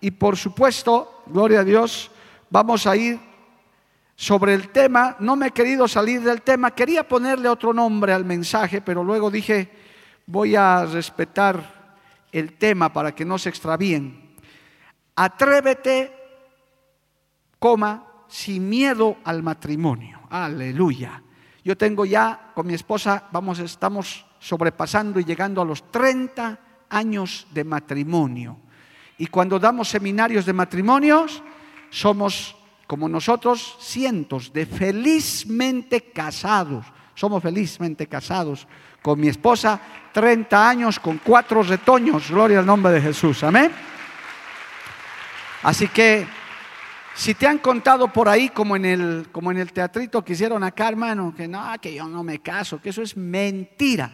Y por supuesto, gloria a Dios, vamos a ir sobre el tema. No me he querido salir del tema. Quería ponerle otro nombre al mensaje, pero luego dije, voy a respetar el tema para que no se extravíen. Atrévete, coma, sin miedo al matrimonio. Aleluya. Yo tengo ya con mi esposa, vamos, estamos sobrepasando y llegando a los 30 años de matrimonio. Y cuando damos seminarios de matrimonios, somos como nosotros cientos de felizmente casados. Somos felizmente casados con mi esposa, 30 años con cuatro retoños. Gloria al nombre de Jesús. Amén. Así que si te han contado por ahí, como en el, como en el teatrito que hicieron acá, hermano, que no, que yo no me caso, que eso es mentira.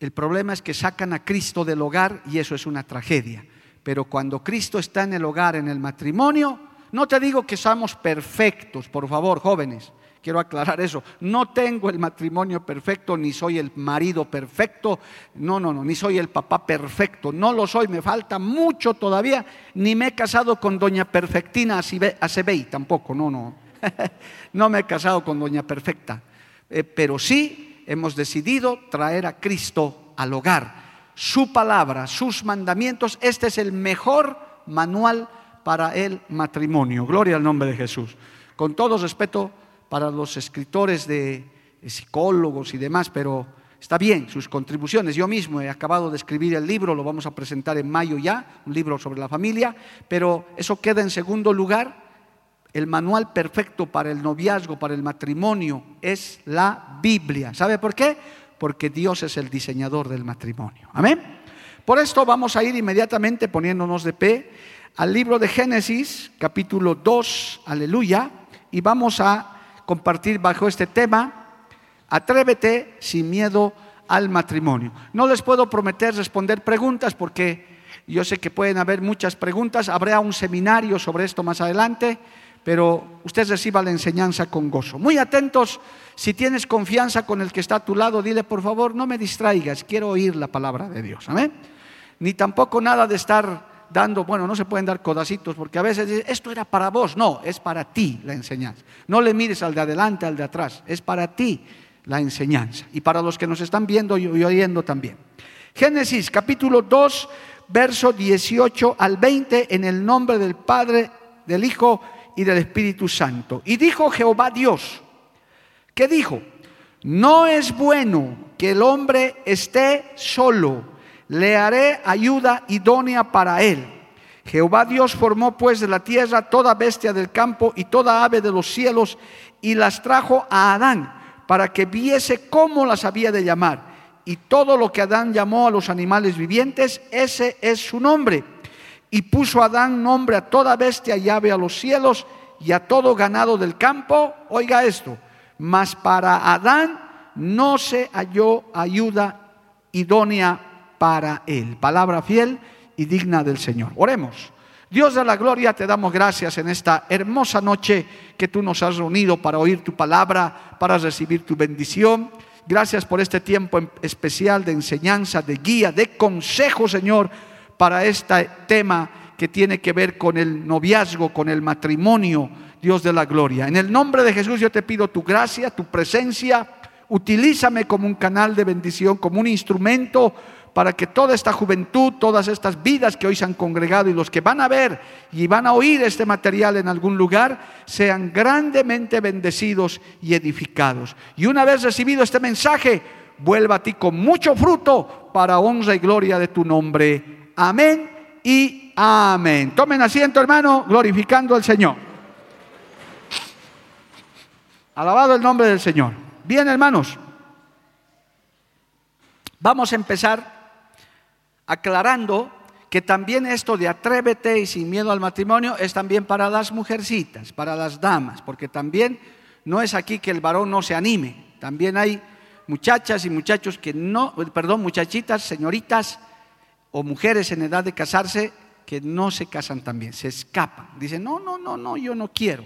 El problema es que sacan a Cristo del hogar y eso es una tragedia. Pero cuando Cristo está en el hogar, en el matrimonio, no te digo que somos perfectos, por favor, jóvenes. Quiero aclarar eso. No tengo el matrimonio perfecto, ni soy el marido perfecto. No, no, no, ni soy el papá perfecto. No lo soy, me falta mucho todavía. Ni me he casado con doña Perfectina Acebey tampoco, no, no. no me he casado con doña Perfecta. Eh, pero sí hemos decidido traer a Cristo al hogar. Su palabra, sus mandamientos, este es el mejor manual para el matrimonio. Gloria al nombre de Jesús. Con todo respeto para los escritores de psicólogos y demás, pero está bien sus contribuciones. Yo mismo he acabado de escribir el libro, lo vamos a presentar en mayo ya, un libro sobre la familia, pero eso queda en segundo lugar. El manual perfecto para el noviazgo, para el matrimonio, es la Biblia. ¿Sabe por qué? Porque Dios es el diseñador del matrimonio. Amén. Por esto vamos a ir inmediatamente poniéndonos de pie al libro de Génesis, capítulo 2, aleluya, y vamos a compartir bajo este tema, atrévete sin miedo al matrimonio. No les puedo prometer responder preguntas porque yo sé que pueden haber muchas preguntas, habrá un seminario sobre esto más adelante, pero usted reciba la enseñanza con gozo. Muy atentos, si tienes confianza con el que está a tu lado, dile por favor, no me distraigas, quiero oír la palabra de Dios. Amén. Ni tampoco nada de estar dando, bueno, no se pueden dar codacitos porque a veces dice, esto era para vos, no, es para ti la enseñanza. No le mires al de adelante, al de atrás, es para ti la enseñanza y para los que nos están viendo y oyendo también. Génesis capítulo 2, verso 18 al 20 en el nombre del Padre, del Hijo y del Espíritu Santo. Y dijo Jehová Dios, ¿qué dijo? No es bueno que el hombre esté solo le haré ayuda idónea para él. Jehová Dios formó pues de la tierra toda bestia del campo y toda ave de los cielos y las trajo a Adán para que viese cómo las había de llamar. Y todo lo que Adán llamó a los animales vivientes, ese es su nombre. Y puso Adán nombre a toda bestia y ave a los cielos y a todo ganado del campo. Oiga esto, mas para Adán no se halló ayuda idónea para él. Palabra fiel y digna del Señor. Oremos. Dios de la gloria, te damos gracias en esta hermosa noche que tú nos has reunido para oír tu palabra, para recibir tu bendición. Gracias por este tiempo especial de enseñanza, de guía, de consejo, Señor, para este tema que tiene que ver con el noviazgo, con el matrimonio, Dios de la gloria. En el nombre de Jesús yo te pido tu gracia, tu presencia. Utilízame como un canal de bendición, como un instrumento para que toda esta juventud, todas estas vidas que hoy se han congregado y los que van a ver y van a oír este material en algún lugar, sean grandemente bendecidos y edificados. Y una vez recibido este mensaje, vuelva a ti con mucho fruto para honra y gloria de tu nombre. Amén y amén. Tomen asiento, hermano, glorificando al Señor. Alabado el nombre del Señor. Bien, hermanos. Vamos a empezar aclarando que también esto de atrévete y sin miedo al matrimonio es también para las mujercitas, para las damas, porque también no es aquí que el varón no se anime, también hay muchachas y muchachos que no, perdón, muchachitas, señoritas o mujeres en edad de casarse que no se casan también, se escapan, dicen, no, no, no, no, yo no quiero.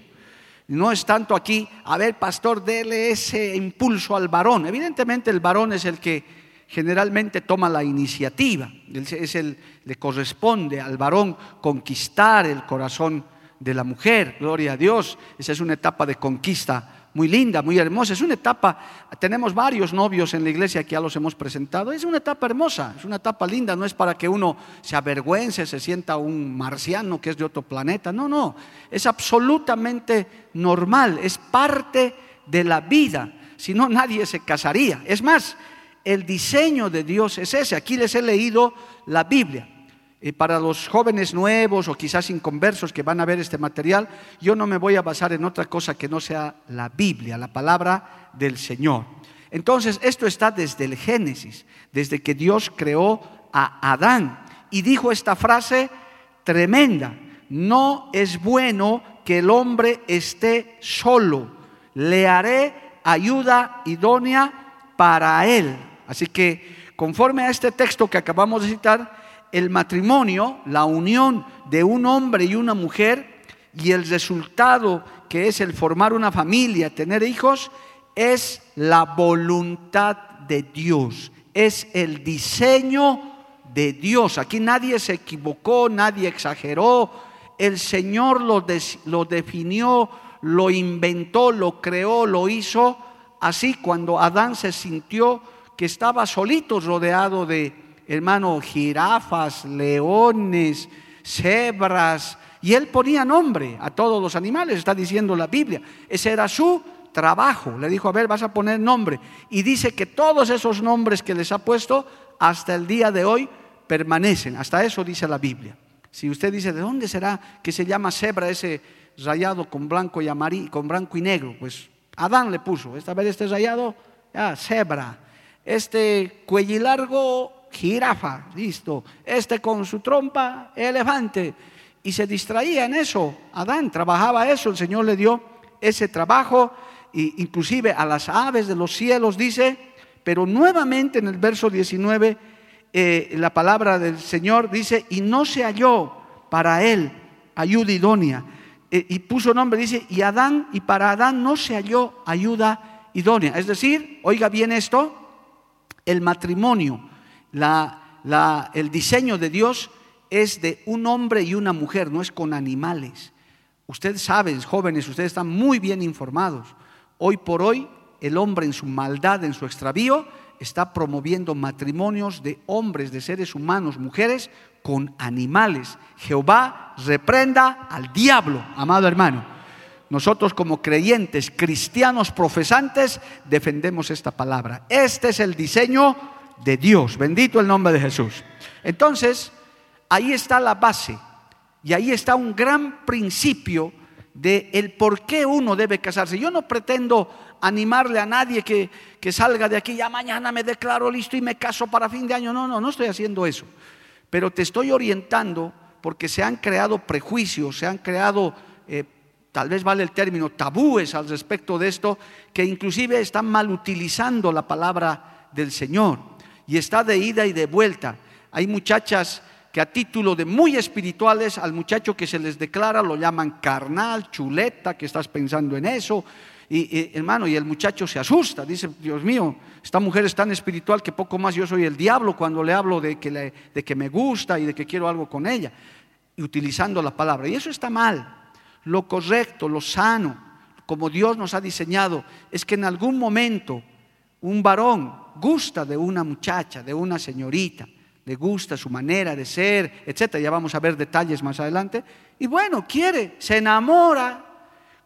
No es tanto aquí, a ver, pastor, dele ese impulso al varón. Evidentemente el varón es el que generalmente toma la iniciativa, es el, le corresponde al varón conquistar el corazón de la mujer, gloria a Dios, esa es una etapa de conquista muy linda, muy hermosa, es una etapa, tenemos varios novios en la iglesia que ya los hemos presentado, es una etapa hermosa, es una etapa linda, no es para que uno se avergüence, se sienta un marciano que es de otro planeta, no, no, es absolutamente normal, es parte de la vida, si no nadie se casaría, es más, el diseño de Dios es ese. Aquí les he leído la Biblia. Y para los jóvenes nuevos o quizás inconversos que van a ver este material, yo no me voy a basar en otra cosa que no sea la Biblia, la palabra del Señor. Entonces, esto está desde el Génesis, desde que Dios creó a Adán y dijo esta frase tremenda, no es bueno que el hombre esté solo, le haré ayuda idónea para él. Así que conforme a este texto que acabamos de citar, el matrimonio, la unión de un hombre y una mujer y el resultado que es el formar una familia, tener hijos, es la voluntad de Dios, es el diseño de Dios. Aquí nadie se equivocó, nadie exageró, el Señor lo, lo definió, lo inventó, lo creó, lo hizo. Así cuando Adán se sintió que estaba solito rodeado de, hermano, jirafas, leones, cebras, y él ponía nombre a todos los animales, está diciendo la Biblia. Ese era su trabajo. Le dijo, a ver, vas a poner nombre. Y dice que todos esos nombres que les ha puesto hasta el día de hoy permanecen. Hasta eso dice la Biblia. Si usted dice, ¿de dónde será que se llama cebra ese rayado con blanco y amarillo, con blanco y negro? Pues Adán le puso, esta vez este rayado, ya, cebra este cuello largo, jirafa, listo, este con su trompa, elefante. Y se distraía en eso. Adán trabajaba eso, el Señor le dio ese trabajo, inclusive a las aves de los cielos dice, pero nuevamente en el verso 19 eh, la palabra del Señor dice, y no se halló para él ayuda idónea. Eh, y puso nombre, dice, y Adán, y para Adán no se halló ayuda idónea. Es decir, oiga bien esto, el matrimonio, el diseño de Dios es de un hombre y una mujer, no es con animales. Ustedes saben, jóvenes, ustedes están muy bien informados. Hoy por hoy, el hombre en su maldad, en su extravío, está promoviendo matrimonios de hombres, de seres humanos, mujeres, con animales. Jehová reprenda al diablo, amado hermano. Nosotros como creyentes, cristianos profesantes, defendemos esta palabra. Este es el diseño de Dios. Bendito el nombre de Jesús. Entonces, ahí está la base y ahí está un gran principio de el por qué uno debe casarse. Yo no pretendo animarle a nadie que, que salga de aquí, ya mañana me declaro listo y me caso para fin de año. No, no, no estoy haciendo eso. Pero te estoy orientando porque se han creado prejuicios, se han creado eh, tal vez vale el término, tabúes al respecto de esto, que inclusive están mal utilizando la palabra del Señor y está de ida y de vuelta. Hay muchachas que a título de muy espirituales, al muchacho que se les declara lo llaman carnal, chuleta, que estás pensando en eso. Y, hermano, y el muchacho se asusta, dice, Dios mío, esta mujer es tan espiritual que poco más yo soy el diablo cuando le hablo de que, de que me gusta y de que quiero algo con ella, y utilizando la palabra. Y eso está mal lo correcto, lo sano, como Dios nos ha diseñado, es que en algún momento un varón gusta de una muchacha, de una señorita, le gusta su manera de ser, etcétera. Ya vamos a ver detalles más adelante. Y bueno, quiere, se enamora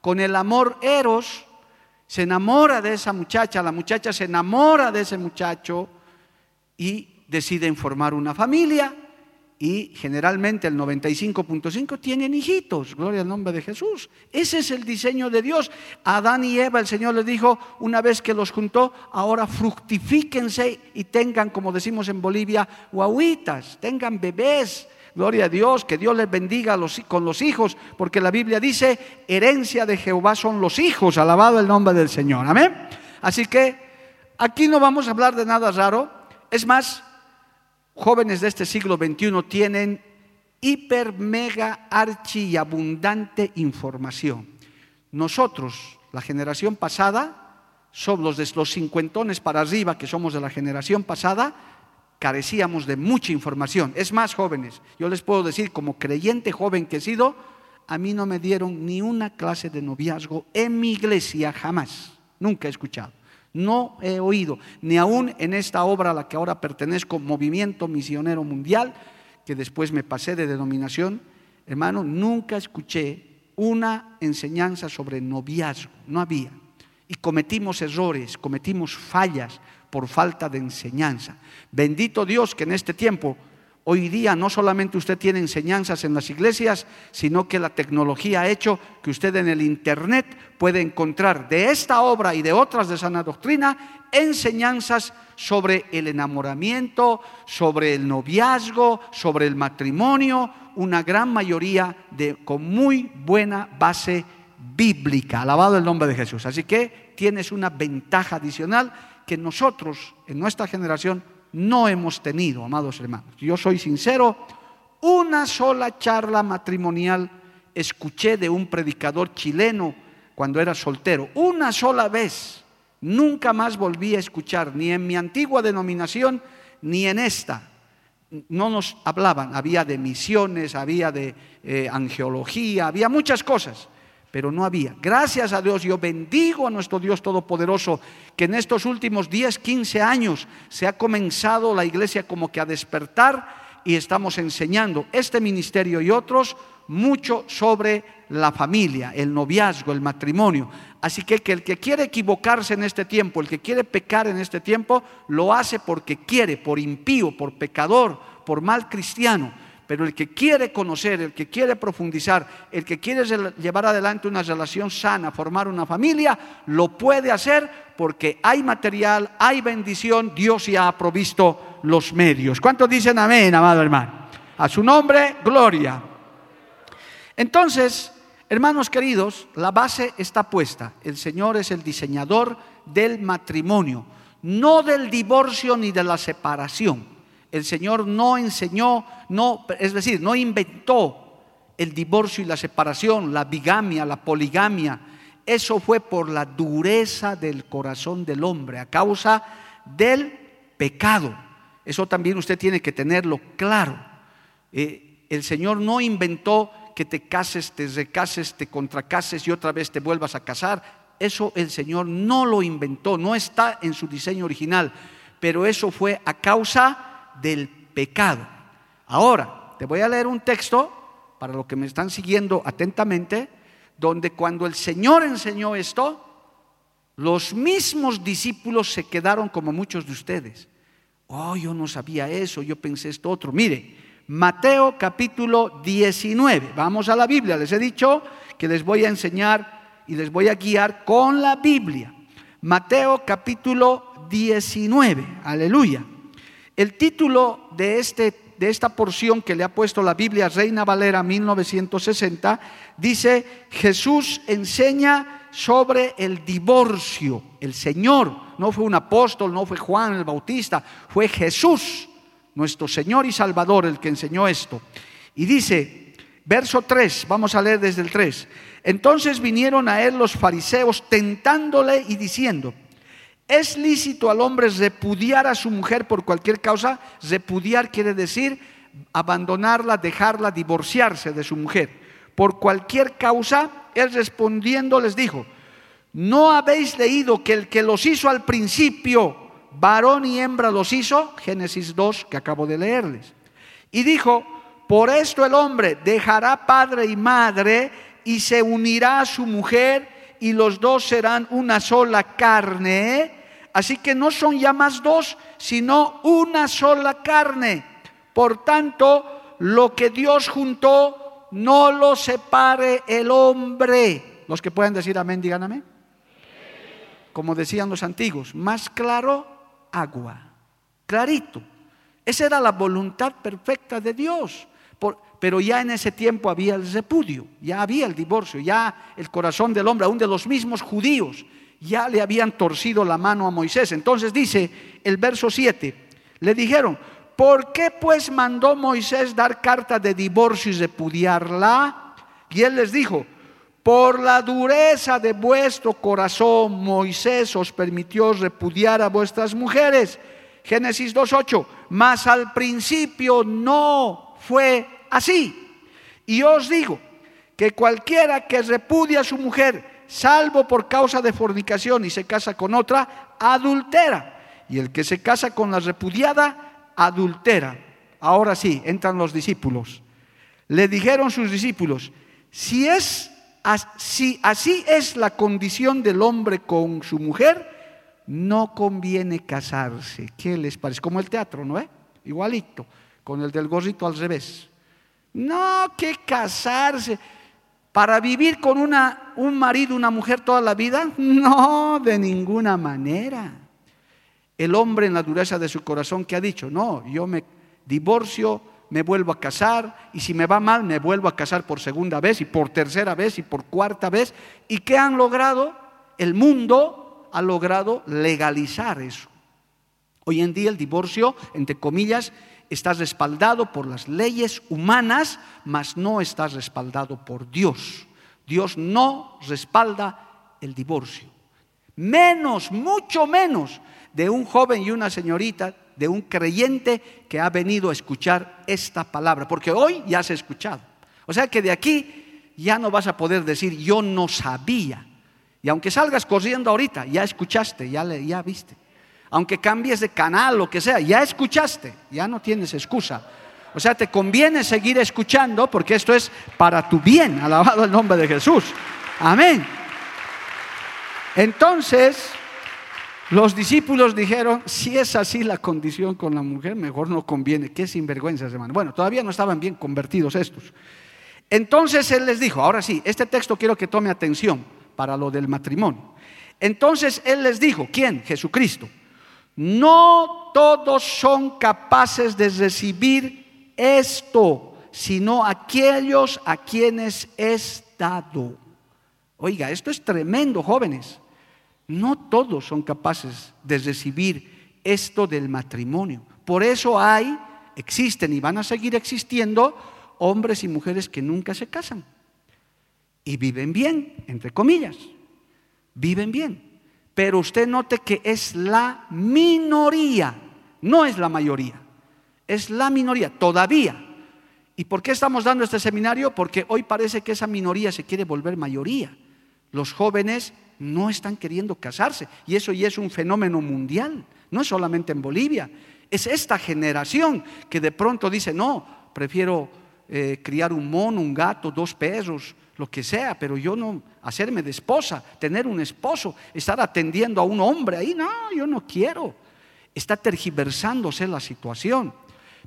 con el amor eros, se enamora de esa muchacha, la muchacha se enamora de ese muchacho y deciden formar una familia y generalmente el 95.5 tienen hijitos, gloria al nombre de Jesús. Ese es el diseño de Dios. Adán y Eva el Señor les dijo, una vez que los juntó, ahora fructifíquense y tengan, como decimos en Bolivia, guaguitas, tengan bebés. Gloria a Dios, que Dios les bendiga con los hijos, porque la Biblia dice, herencia de Jehová son los hijos, alabado el nombre del Señor. Amén. Así que aquí no vamos a hablar de nada raro. Es más, jóvenes de este siglo XXI tienen hiper, mega, archi y abundante información. Nosotros, la generación pasada, somos los los cincuentones para arriba, que somos de la generación pasada, carecíamos de mucha información. Es más, jóvenes, yo les puedo decir, como creyente joven que he sido, a mí no me dieron ni una clase de noviazgo en mi iglesia, jamás, nunca he escuchado. No he oído, ni aún en esta obra a la que ahora pertenezco, Movimiento Misionero Mundial, que después me pasé de denominación, hermano, nunca escuché una enseñanza sobre noviazgo, no había. Y cometimos errores, cometimos fallas por falta de enseñanza. Bendito Dios que en este tiempo Hoy día no solamente usted tiene enseñanzas en las iglesias, sino que la tecnología ha hecho que usted en el Internet puede encontrar de esta obra y de otras de sana doctrina enseñanzas sobre el enamoramiento, sobre el noviazgo, sobre el matrimonio, una gran mayoría de, con muy buena base bíblica. Alabado el nombre de Jesús. Así que tienes una ventaja adicional que nosotros en nuestra generación no hemos tenido, amados hermanos. Yo soy sincero, una sola charla matrimonial escuché de un predicador chileno cuando era soltero, una sola vez. Nunca más volví a escuchar, ni en mi antigua denominación, ni en esta. No nos hablaban, había de misiones, había de eh, angeología, había muchas cosas pero no había. Gracias a Dios, yo bendigo a nuestro Dios Todopoderoso, que en estos últimos 10, 15 años se ha comenzado la iglesia como que a despertar y estamos enseñando este ministerio y otros mucho sobre la familia, el noviazgo, el matrimonio. Así que, que el que quiere equivocarse en este tiempo, el que quiere pecar en este tiempo, lo hace porque quiere, por impío, por pecador, por mal cristiano. Pero el que quiere conocer, el que quiere profundizar, el que quiere llevar adelante una relación sana, formar una familia, lo puede hacer porque hay material, hay bendición, Dios ya ha provisto los medios. ¿Cuántos dicen amén, amado hermano? A su nombre, gloria. Entonces, hermanos queridos, la base está puesta. El Señor es el diseñador del matrimonio, no del divorcio ni de la separación. El Señor no enseñó, no, es decir, no inventó el divorcio y la separación, la bigamia, la poligamia. Eso fue por la dureza del corazón del hombre, a causa del pecado. Eso también usted tiene que tenerlo claro. Eh, el Señor no inventó que te cases, te recases, te contracases y otra vez te vuelvas a casar. Eso el Señor no lo inventó, no está en su diseño original, pero eso fue a causa del pecado. Ahora, te voy a leer un texto, para los que me están siguiendo atentamente, donde cuando el Señor enseñó esto, los mismos discípulos se quedaron como muchos de ustedes. Oh, yo no sabía eso, yo pensé esto otro. Mire, Mateo capítulo 19. Vamos a la Biblia. Les he dicho que les voy a enseñar y les voy a guiar con la Biblia. Mateo capítulo 19. Aleluya. El título de, este, de esta porción que le ha puesto la Biblia Reina Valera 1960 dice, Jesús enseña sobre el divorcio. El Señor, no fue un apóstol, no fue Juan el Bautista, fue Jesús, nuestro Señor y Salvador, el que enseñó esto. Y dice, verso 3, vamos a leer desde el 3. Entonces vinieron a él los fariseos tentándole y diciendo, ¿Es lícito al hombre repudiar a su mujer por cualquier causa? Repudiar quiere decir abandonarla, dejarla, divorciarse de su mujer. Por cualquier causa, él respondiendo les dijo, ¿no habéis leído que el que los hizo al principio, varón y hembra los hizo? Génesis 2, que acabo de leerles. Y dijo, por esto el hombre dejará padre y madre y se unirá a su mujer y los dos serán una sola carne Así que no son ya más dos, sino una sola carne. Por tanto, lo que Dios juntó, no lo separe el hombre. Los que pueden decir amén, digan amén. Como decían los antiguos, más claro, agua. Clarito. Esa era la voluntad perfecta de Dios. Pero ya en ese tiempo había el repudio, ya había el divorcio, ya el corazón del hombre, aún de los mismos judíos, ya le habían torcido la mano a Moisés. Entonces dice el verso 7, le dijeron, ¿por qué pues mandó Moisés dar carta de divorcio y repudiarla? Y él les dijo, por la dureza de vuestro corazón, Moisés os permitió repudiar a vuestras mujeres. Génesis 2.8, mas al principio no fue así. Y os digo que cualquiera que repudia a su mujer, salvo por causa de fornicación y se casa con otra, adultera. Y el que se casa con la repudiada, adultera. Ahora sí, entran los discípulos. Le dijeron sus discípulos, si es si así es la condición del hombre con su mujer, no conviene casarse. ¿Qué les parece? Como el teatro, ¿no es? Igualito, con el del gorrito al revés. No, que casarse. ¿Para vivir con una, un marido, una mujer toda la vida? No, de ninguna manera. El hombre en la dureza de su corazón que ha dicho, no, yo me divorcio, me vuelvo a casar y si me va mal me vuelvo a casar por segunda vez y por tercera vez y por cuarta vez. ¿Y qué han logrado? El mundo ha logrado legalizar eso. Hoy en día el divorcio, entre comillas, está respaldado por las leyes humanas, mas no está respaldado por Dios. Dios no respalda el divorcio. Menos, mucho menos de un joven y una señorita de un creyente que ha venido a escuchar esta palabra, porque hoy ya se ha escuchado. O sea que de aquí ya no vas a poder decir yo no sabía. Y aunque salgas corriendo ahorita, ya escuchaste, ya, le, ya viste. Aunque cambies de canal, lo que sea, ya escuchaste, ya no tienes excusa. O sea, te conviene seguir escuchando porque esto es para tu bien, alabado el nombre de Jesús. Amén. Entonces, los discípulos dijeron, si es así la condición con la mujer, mejor no conviene. Qué sinvergüenza, hermano. Bueno, todavía no estaban bien convertidos estos. Entonces él les dijo, ahora sí, este texto quiero que tome atención para lo del matrimonio. Entonces él les dijo, ¿quién? Jesucristo. No todos son capaces de recibir esto, sino aquellos a quienes es dado. Oiga, esto es tremendo, jóvenes. No todos son capaces de recibir esto del matrimonio. Por eso hay, existen y van a seguir existiendo hombres y mujeres que nunca se casan y viven bien, entre comillas, viven bien. Pero usted note que es la minoría, no es la mayoría, es la minoría todavía. ¿Y por qué estamos dando este seminario? Porque hoy parece que esa minoría se quiere volver mayoría. Los jóvenes no están queriendo casarse. Y eso ya es un fenómeno mundial, no es solamente en Bolivia. Es esta generación que de pronto dice, no, prefiero eh, criar un mono, un gato, dos perros, lo que sea, pero yo no hacerme de esposa, tener un esposo, estar atendiendo a un hombre ahí, no, yo no quiero. Está tergiversándose la situación.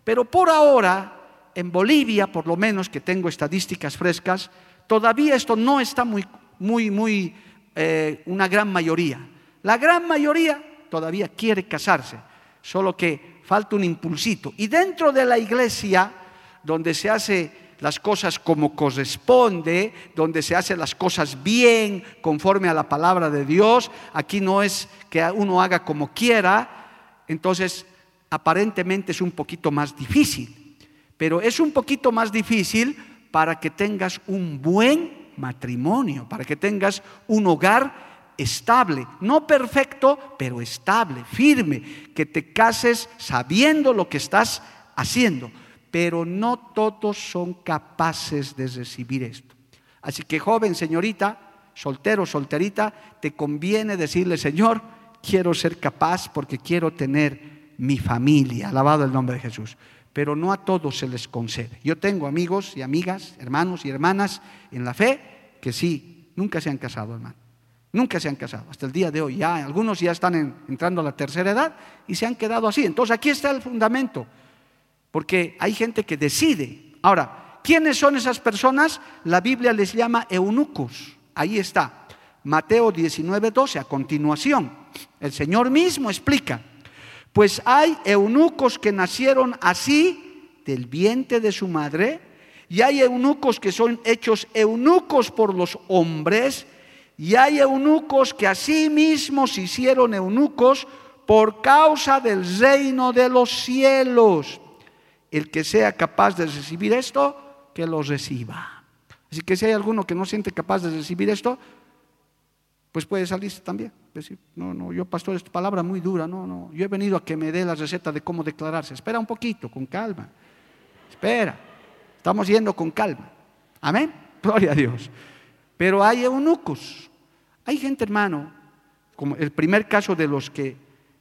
Pero por ahora, en Bolivia, por lo menos que tengo estadísticas frescas, todavía esto no está muy, muy, muy eh, una gran mayoría. La gran mayoría todavía quiere casarse, solo que falta un impulsito. Y dentro de la iglesia, donde se hace las cosas como corresponde, donde se hace las cosas bien, conforme a la palabra de Dios, aquí no es que uno haga como quiera, entonces aparentemente es un poquito más difícil, pero es un poquito más difícil para que tengas un buen matrimonio, para que tengas un hogar estable, no perfecto, pero estable, firme, que te cases sabiendo lo que estás haciendo. Pero no todos son capaces de recibir esto. Así que joven, señorita, soltero, solterita, te conviene decirle, Señor, quiero ser capaz porque quiero tener mi familia. Alabado el nombre de Jesús pero no a todos se les concede. Yo tengo amigos y amigas, hermanos y hermanas en la fe que sí, nunca se han casado, hermano. Nunca se han casado, hasta el día de hoy. Ya algunos ya están entrando a la tercera edad y se han quedado así. Entonces aquí está el fundamento, porque hay gente que decide Ahora, ¿quiénes son esas personas? La Biblia les llama eunucos. Ahí está. Mateo 19, 12, a continuación. El Señor mismo explica. Pues hay eunucos que nacieron así del vientre de su madre, y hay eunucos que son hechos eunucos por los hombres, y hay eunucos que así mismos se hicieron eunucos por causa del reino de los cielos. El que sea capaz de recibir esto, que lo reciba. Así que si hay alguno que no siente capaz de recibir esto, pues puede salirse también. Decir, no, no, yo pastor, esta palabra muy dura, no, no, yo he venido a que me dé la receta de cómo declararse. Espera un poquito, con calma. Espera, estamos yendo con calma. Amén, gloria a Dios. Pero hay eunucos. Hay gente, hermano, como el primer caso de los que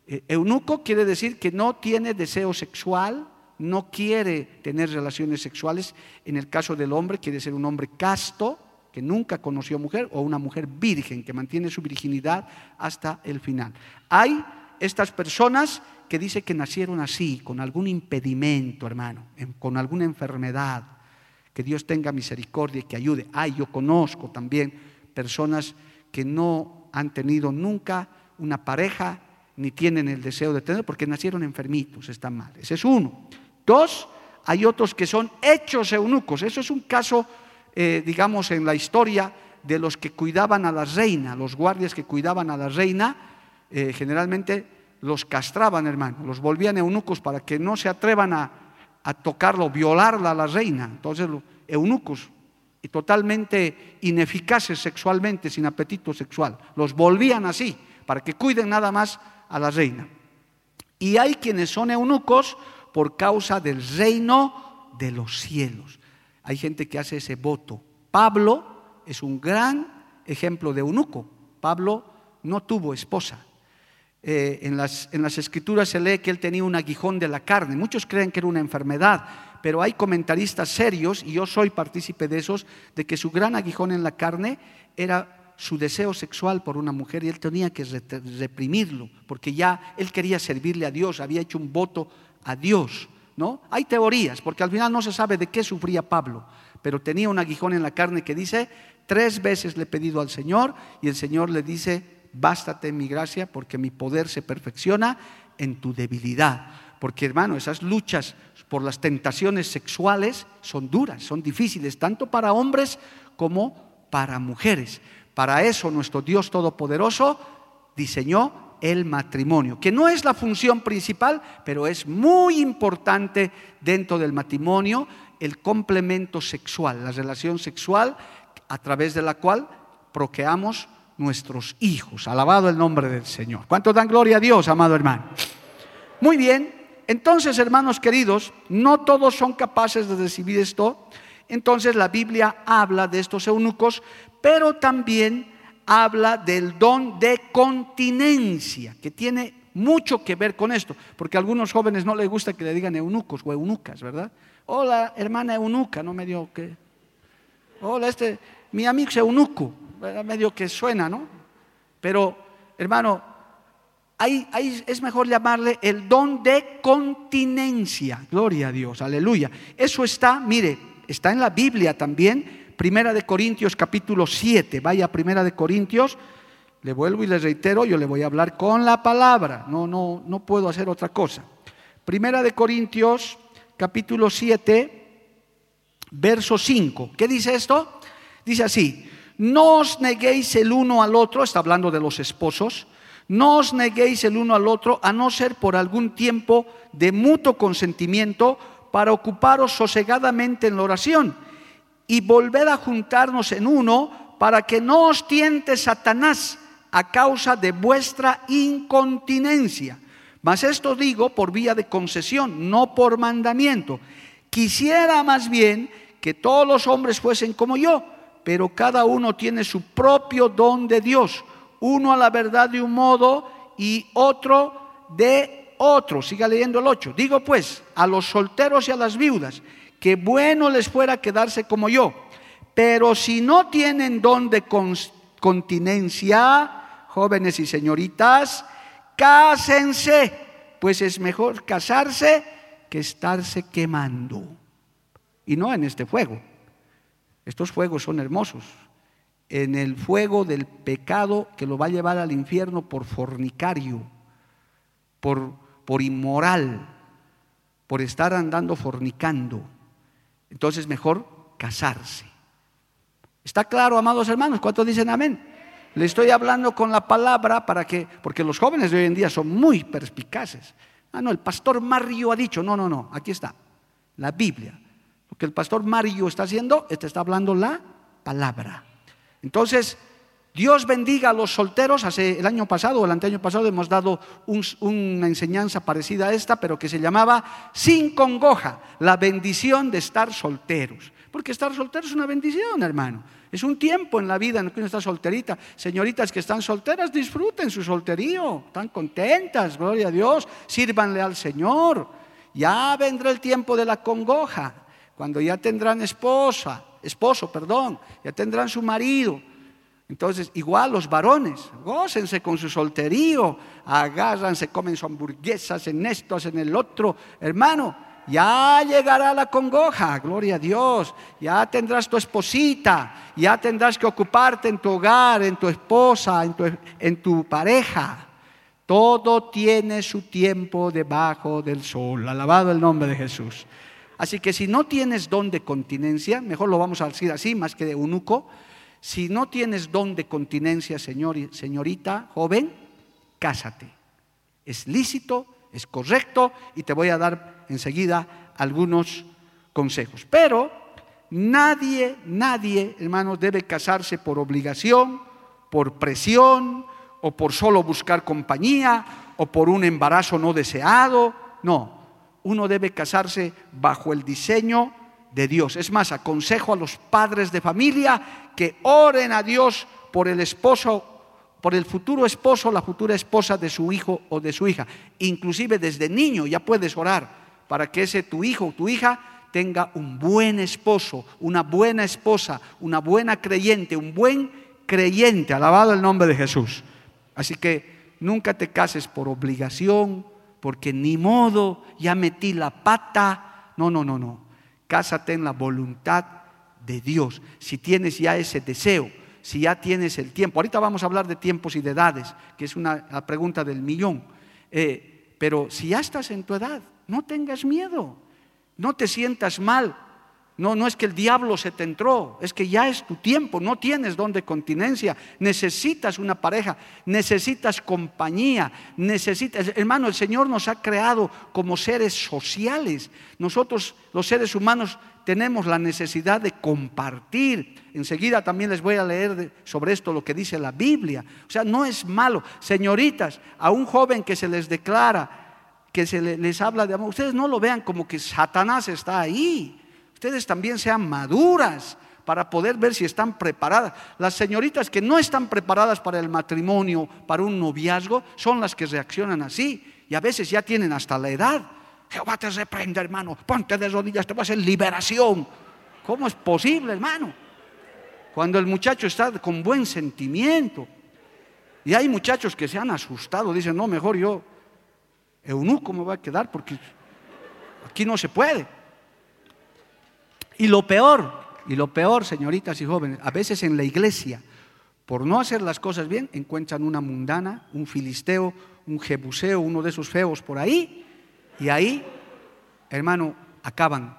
eh, eunuco quiere decir que no tiene deseo sexual, no quiere tener relaciones sexuales. En el caso del hombre, quiere ser un hombre casto, que nunca conoció mujer, o una mujer virgen, que mantiene su virginidad hasta el final. Hay estas personas que dice que nacieron así, con algún impedimento, hermano, con alguna enfermedad. Que Dios tenga misericordia y que ayude. Ay, yo conozco también personas que no han tenido nunca una pareja ni tienen el deseo de tener porque nacieron enfermitos, están mal. Ese es uno. Dos, hay otros que son hechos eunucos. Eso es un caso, eh, digamos, en la historia de los que cuidaban a la reina, los guardias que cuidaban a la reina, eh, generalmente los castraban, hermano, los volvían eunucos para que no se atrevan a, a tocarlo, violarla a la reina. Entonces, eunucos y totalmente ineficaces sexualmente, sin apetito sexual, los volvían así, para que cuiden nada más a la reina. Y hay quienes son eunucos por causa del reino de los cielos. Hay gente que hace ese voto. Pablo es un gran ejemplo de eunuco. Pablo no tuvo esposa. Eh, en, las, en las escrituras se lee que él tenía un aguijón de la carne. Muchos creen que era una enfermedad, pero hay comentaristas serios, y yo soy partícipe de esos, de que su gran aguijón en la carne era su deseo sexual por una mujer y él tenía que reprimirlo, porque ya él quería servirle a Dios, había hecho un voto a Dios. ¿no? Hay teorías, porque al final no se sabe de qué sufría Pablo, pero tenía un aguijón en la carne que dice, tres veces le he pedido al Señor y el Señor le dice, bástate mi gracia porque mi poder se perfecciona en tu debilidad. Porque hermano, esas luchas por las tentaciones sexuales son duras, son difíciles, tanto para hombres como para mujeres. Para eso nuestro Dios Todopoderoso diseñó el matrimonio, que no es la función principal, pero es muy importante dentro del matrimonio el complemento sexual, la relación sexual a través de la cual procreamos nuestros hijos. Alabado el nombre del Señor. ¿Cuánto dan gloria a Dios, amado hermano? Muy bien, entonces, hermanos queridos, no todos son capaces de recibir esto. Entonces la Biblia habla de estos eunucos, pero también habla del don de continencia, que tiene mucho que ver con esto, porque a algunos jóvenes no les gusta que le digan eunucos o eunucas, ¿verdad? Hola, hermana eunuca, no medio que. Hola, este, mi amigo es eunuco, medio que suena, ¿no? Pero, hermano, ahí, ahí es mejor llamarle el don de continencia. Gloria a Dios, aleluya. Eso está, mire, está en la Biblia también Primera de Corintios capítulo 7. Vaya Primera de Corintios. Le vuelvo y le reitero, yo le voy a hablar con la palabra. No, no, no puedo hacer otra cosa. Primera de Corintios capítulo 7, verso 5. ¿Qué dice esto? Dice así, no os neguéis el uno al otro, está hablando de los esposos, no os neguéis el uno al otro a no ser por algún tiempo de mutuo consentimiento para ocuparos sosegadamente en la oración y volver a juntarnos en uno para que no os tiente Satanás a causa de vuestra incontinencia. Mas esto digo por vía de concesión, no por mandamiento. Quisiera más bien que todos los hombres fuesen como yo, pero cada uno tiene su propio don de Dios, uno a la verdad de un modo y otro de otro. Siga leyendo el 8. Digo pues a los solteros y a las viudas, que bueno les fuera quedarse como yo. Pero si no tienen don de continencia, jóvenes y señoritas, cásense, pues es mejor casarse que estarse quemando. y no en este fuego. Estos fuegos son hermosos. En el fuego del pecado que lo va a llevar al infierno por fornicario, por, por inmoral, por estar andando fornicando. Entonces mejor casarse. ¿Está claro, amados hermanos? ¿Cuántos dicen amén? Le estoy hablando con la palabra para que, porque los jóvenes de hoy en día son muy perspicaces. Ah, no, el pastor Mario ha dicho, no, no, no, aquí está, la Biblia. Lo que el pastor Mario está haciendo, está hablando la palabra. Entonces, Dios bendiga a los solteros. Hace el año pasado o el anteaño pasado hemos dado una enseñanza parecida a esta, pero que se llamaba Sin congoja, la bendición de estar solteros. Porque estar soltero es una bendición, hermano. Es un tiempo en la vida en que uno está solterita. Señoritas que están solteras, disfruten su solterío. Están contentas, gloria a Dios. Sírvanle al Señor. Ya vendrá el tiempo de la congoja, cuando ya tendrán esposa, esposo, perdón, ya tendrán su marido. Entonces, igual los varones, gócense con su solterío, agárranse, comen su hamburguesas en esto, en el otro. Hermano, ya llegará la congoja, gloria a Dios, ya tendrás tu esposita, ya tendrás que ocuparte en tu hogar, en tu esposa, en tu, en tu pareja. Todo tiene su tiempo debajo del sol, alabado el nombre de Jesús. Así que si no tienes don de continencia, mejor lo vamos a decir así, más que de eunuco, si no tienes don de continencia, señor, señorita, joven, cásate. Es lícito, es correcto y te voy a dar enseguida algunos consejos. Pero nadie, nadie, hermanos, debe casarse por obligación, por presión o por solo buscar compañía o por un embarazo no deseado. No, uno debe casarse bajo el diseño de Dios. Es más, aconsejo a los padres de familia que oren a Dios por el esposo por el futuro esposo la futura esposa de su hijo o de su hija. Inclusive desde niño ya puedes orar para que ese tu hijo o tu hija tenga un buen esposo, una buena esposa, una buena creyente, un buen creyente, alabado el nombre de Jesús. Así que nunca te cases por obligación, porque ni modo, ya metí la pata. No, no, no, no. Cásate en la voluntad de Dios. Si tienes ya ese deseo, si ya tienes el tiempo. Ahorita vamos a hablar de tiempos y de edades, que es una pregunta del millón. Eh, pero si ya estás en tu edad, no tengas miedo, no te sientas mal. No, no es que el diablo se te entró, es que ya es tu tiempo, no tienes don de continencia, necesitas una pareja, necesitas compañía, necesitas, hermano, el Señor nos ha creado como seres sociales. Nosotros, los seres humanos, tenemos la necesidad de compartir. Enseguida también les voy a leer sobre esto lo que dice la Biblia. O sea, no es malo. Señoritas, a un joven que se les declara, que se les habla de amor, ustedes no lo vean como que Satanás está ahí. Ustedes también sean maduras para poder ver si están preparadas. Las señoritas que no están preparadas para el matrimonio, para un noviazgo, son las que reaccionan así. Y a veces ya tienen hasta la edad. Jehová te reprende, hermano. Ponte de rodillas, te va a hacer liberación. ¿Cómo es posible, hermano? Cuando el muchacho está con buen sentimiento. Y hay muchachos que se han asustado, dicen, no, mejor yo, eunuco me voy a quedar porque aquí no se puede. Y lo peor, y lo peor, señoritas y jóvenes, a veces en la iglesia, por no hacer las cosas bien, encuentran una mundana, un filisteo, un jebuseo, uno de esos feos por ahí, y ahí, hermano, acaban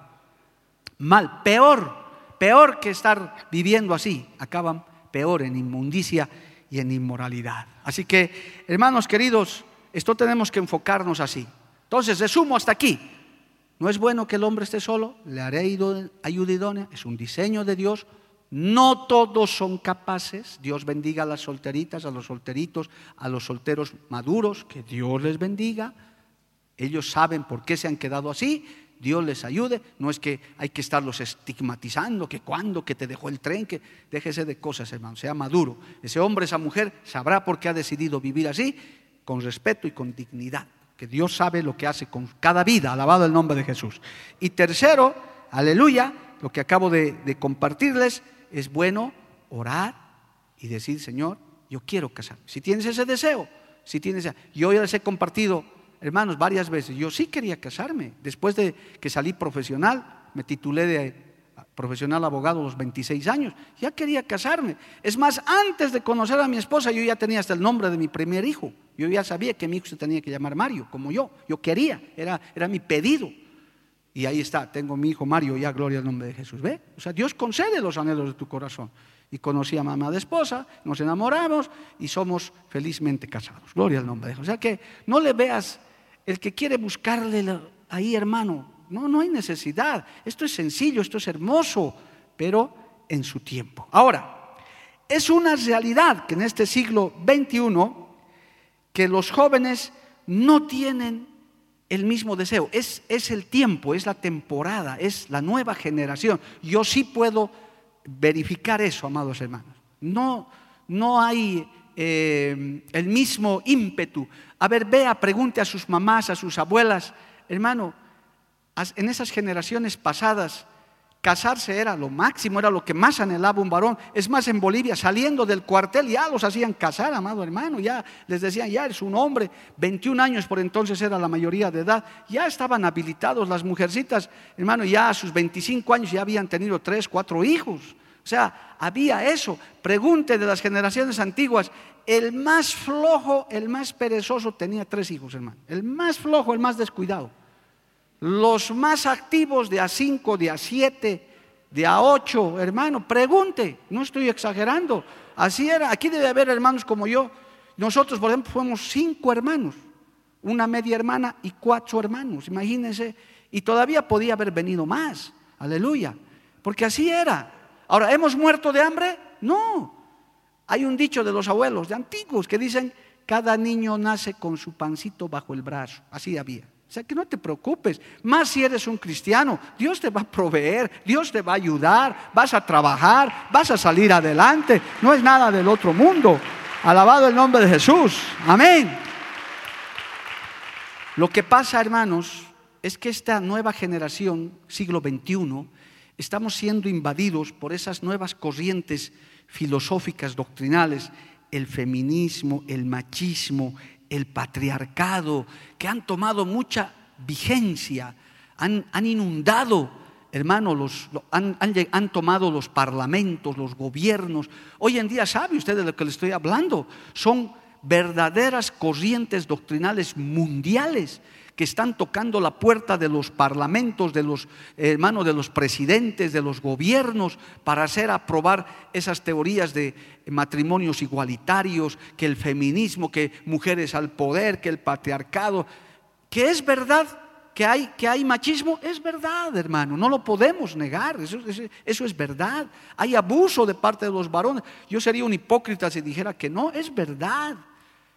mal, peor, peor que estar viviendo así, acaban peor en inmundicia y en inmoralidad. Así que, hermanos queridos, esto tenemos que enfocarnos así. Entonces, resumo hasta aquí. No es bueno que el hombre esté solo, le haré ayuda idónea, es un diseño de Dios. No todos son capaces. Dios bendiga a las solteritas, a los solteritos, a los solteros maduros, que Dios les bendiga. Ellos saben por qué se han quedado así, Dios les ayude. No es que hay que estarlos estigmatizando, que cuando, que te dejó el tren, que déjese de cosas, hermano, sea maduro. Ese hombre, esa mujer sabrá por qué ha decidido vivir así, con respeto y con dignidad. Que Dios sabe lo que hace con cada vida, alabado el nombre de Jesús. Y tercero, aleluya, lo que acabo de, compartirles, es bueno orar y decir, Señor, yo quiero casarme. Si tienes ese deseo, si tienes, yo ya les he compartido hermanos, varias veces. Yo sí quería casarme. Después de que salí profesional, me titulé de profesional abogado a los 26 años, ya quería casarme. Es más, antes de conocer a mi esposa, yo ya tenía hasta el nombre de mi primer hijo. Yo ya sabía que mi hijo se tenía que llamar Mario, como yo. Yo quería, era, era mi pedido. Y ahí está, tengo mi hijo Mario, ya gloria al nombre de Jesús. ¿Ve? O sea, Dios concede los anhelos de tu corazón. Y conocí a mamá de esposa, nos enamoramos y somos felizmente casados. Gloria al nombre de Jesús. O sea que no le veas el que quiere buscarle ahí, hermano. No, no hay necesidad. Esto es sencillo, esto es hermoso, pero en su tiempo. Ahora, es una realidad que en este siglo XXI, que los jóvenes no tienen el mismo deseo. Es, es el tiempo, es la temporada, es la nueva generación. Yo sí puedo verificar eso, amados hermanos. No, no hay eh, el mismo ímpetu. A ver, vea, pregunte a sus mamás, a sus abuelas, hermano, en esas generaciones pasadas, Casarse era lo máximo, era lo que más anhelaba un varón. Es más, en Bolivia, saliendo del cuartel, ya los hacían casar, amado hermano. Ya les decían, ya eres un hombre. 21 años por entonces era la mayoría de edad. Ya estaban habilitados las mujercitas, hermano, ya a sus 25 años ya habían tenido tres, cuatro hijos. O sea, había eso. Pregunte de las generaciones antiguas, el más flojo, el más perezoso tenía tres hijos, hermano. El más flojo, el más descuidado. Los más activos de a 5, de a 7, de a 8, hermano, pregunte, no estoy exagerando. Así era, aquí debe haber hermanos como yo. Nosotros, por ejemplo, fuimos cinco hermanos, una media hermana y cuatro hermanos, imagínense. Y todavía podía haber venido más, aleluya, porque así era. Ahora, ¿hemos muerto de hambre? No. Hay un dicho de los abuelos, de antiguos, que dicen, cada niño nace con su pancito bajo el brazo, así había. O sea que no te preocupes, más si eres un cristiano, Dios te va a proveer, Dios te va a ayudar, vas a trabajar, vas a salir adelante, no es nada del otro mundo. Alabado el nombre de Jesús, amén. Lo que pasa, hermanos, es que esta nueva generación, siglo XXI, estamos siendo invadidos por esas nuevas corrientes filosóficas, doctrinales, el feminismo, el machismo, el patriarcado, que han tomado mucha vigencia, han, inundado, hermano, los, han, han, tomado los parlamentos, los gobiernos. Hoy en día, ¿sabe usted de lo que le estoy hablando? Son verdaderas corrientes doctrinales mundiales que están tocando la puerta de los parlamentos, de los hermanos, de los presidentes, de los gobiernos, para hacer aprobar esas teorías de matrimonios igualitarios, que el feminismo, que mujeres al poder, que el patriarcado, que es verdad que hay, que hay machismo, es verdad, hermano, no lo podemos negar, eso, eso, es verdad. Hay abuso de parte de los varones. Yo sería un hipócrita si dijera que no, es verdad.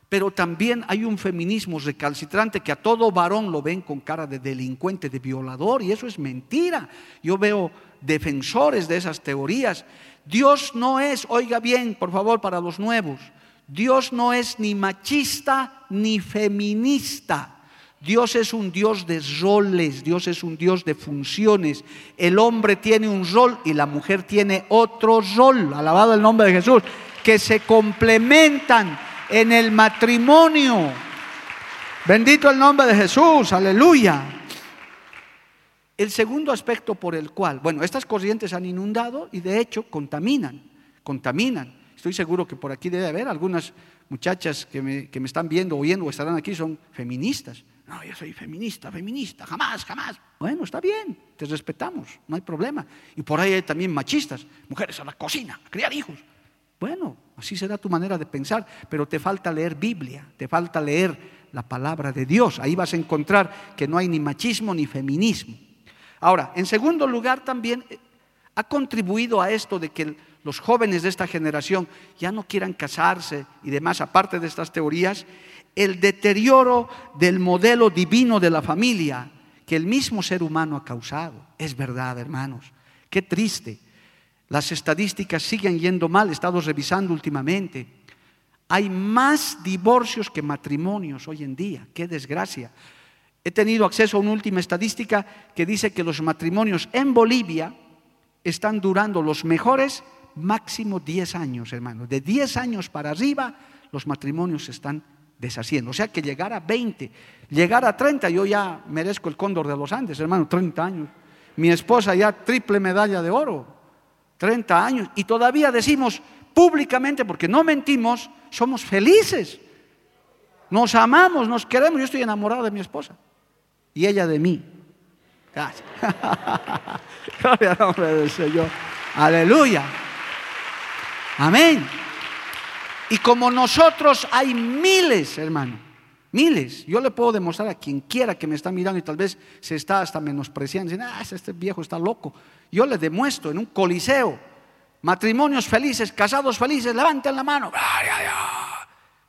Pero también hay un feminismo recalcitrante que a todo varón lo ven con cara de delincuente, de violador, y eso es mentira. Yo veo defensores de esas teorías. Dios no es, oiga bien, por favor, para los nuevos, Dios no es ni machista ni feminista. Dios es un Dios de roles, Dios es un Dios de funciones. El hombre tiene un rol y la mujer tiene otro rol, alabado el nombre de Jesús, que se complementan en el matrimonio. Bendito el nombre de Jesús, aleluya. El segundo aspecto por el cual, bueno, estas corrientes han inundado y de hecho contaminan, contaminan. Estoy seguro que por aquí debe haber algunas muchachas que me, que me están viendo, oyendo o estarán aquí, son feministas. No, yo soy feminista, feminista, jamás, jamás. Bueno, está bien, te respetamos, no hay problema. Y por ahí hay también machistas, mujeres a la cocina, a criar hijos. Bueno, así será tu manera de pensar, pero te falta leer Biblia, te falta leer la palabra de Dios. Ahí vas a encontrar que no hay ni machismo ni feminismo. Ahora, en segundo lugar también eh, ha contribuido a esto de que los jóvenes de esta generación ya no quieran casarse y demás, aparte de estas teorías, el deterioro del modelo divino de la familia que el mismo ser humano ha causado. Es verdad, hermanos. Qué triste. Las estadísticas siguen yendo mal, he estado revisando últimamente. Hay más divorcios que matrimonios hoy en día, qué desgracia. He tenido acceso a una última estadística que dice que los matrimonios en Bolivia están durando los mejores máximo 10 años, hermano. De 10 años para arriba, los matrimonios se están deshaciendo. O sea que llegar a 20, llegar a 30, yo ya merezco el cóndor de los Andes, hermano, 30 años. mi esposa ya triple medalla de oro, 30 años, y todavía decimos públicamente, porque no mentimos, somos felices. Nos amamos, nos queremos. Yo estoy enamorado de mi esposa y ella de mí. Gracias. Gloria al nombre del Señor. Aleluya. Amén. Y como nosotros hay miles, hermano, miles. Yo le puedo demostrar a quien quiera que me está mirando y tal vez se está hasta menospreciando, diciendo, ah, este viejo está loco. Yo le demuestro en un coliseo, matrimonios felices, casados felices, levanten la mano.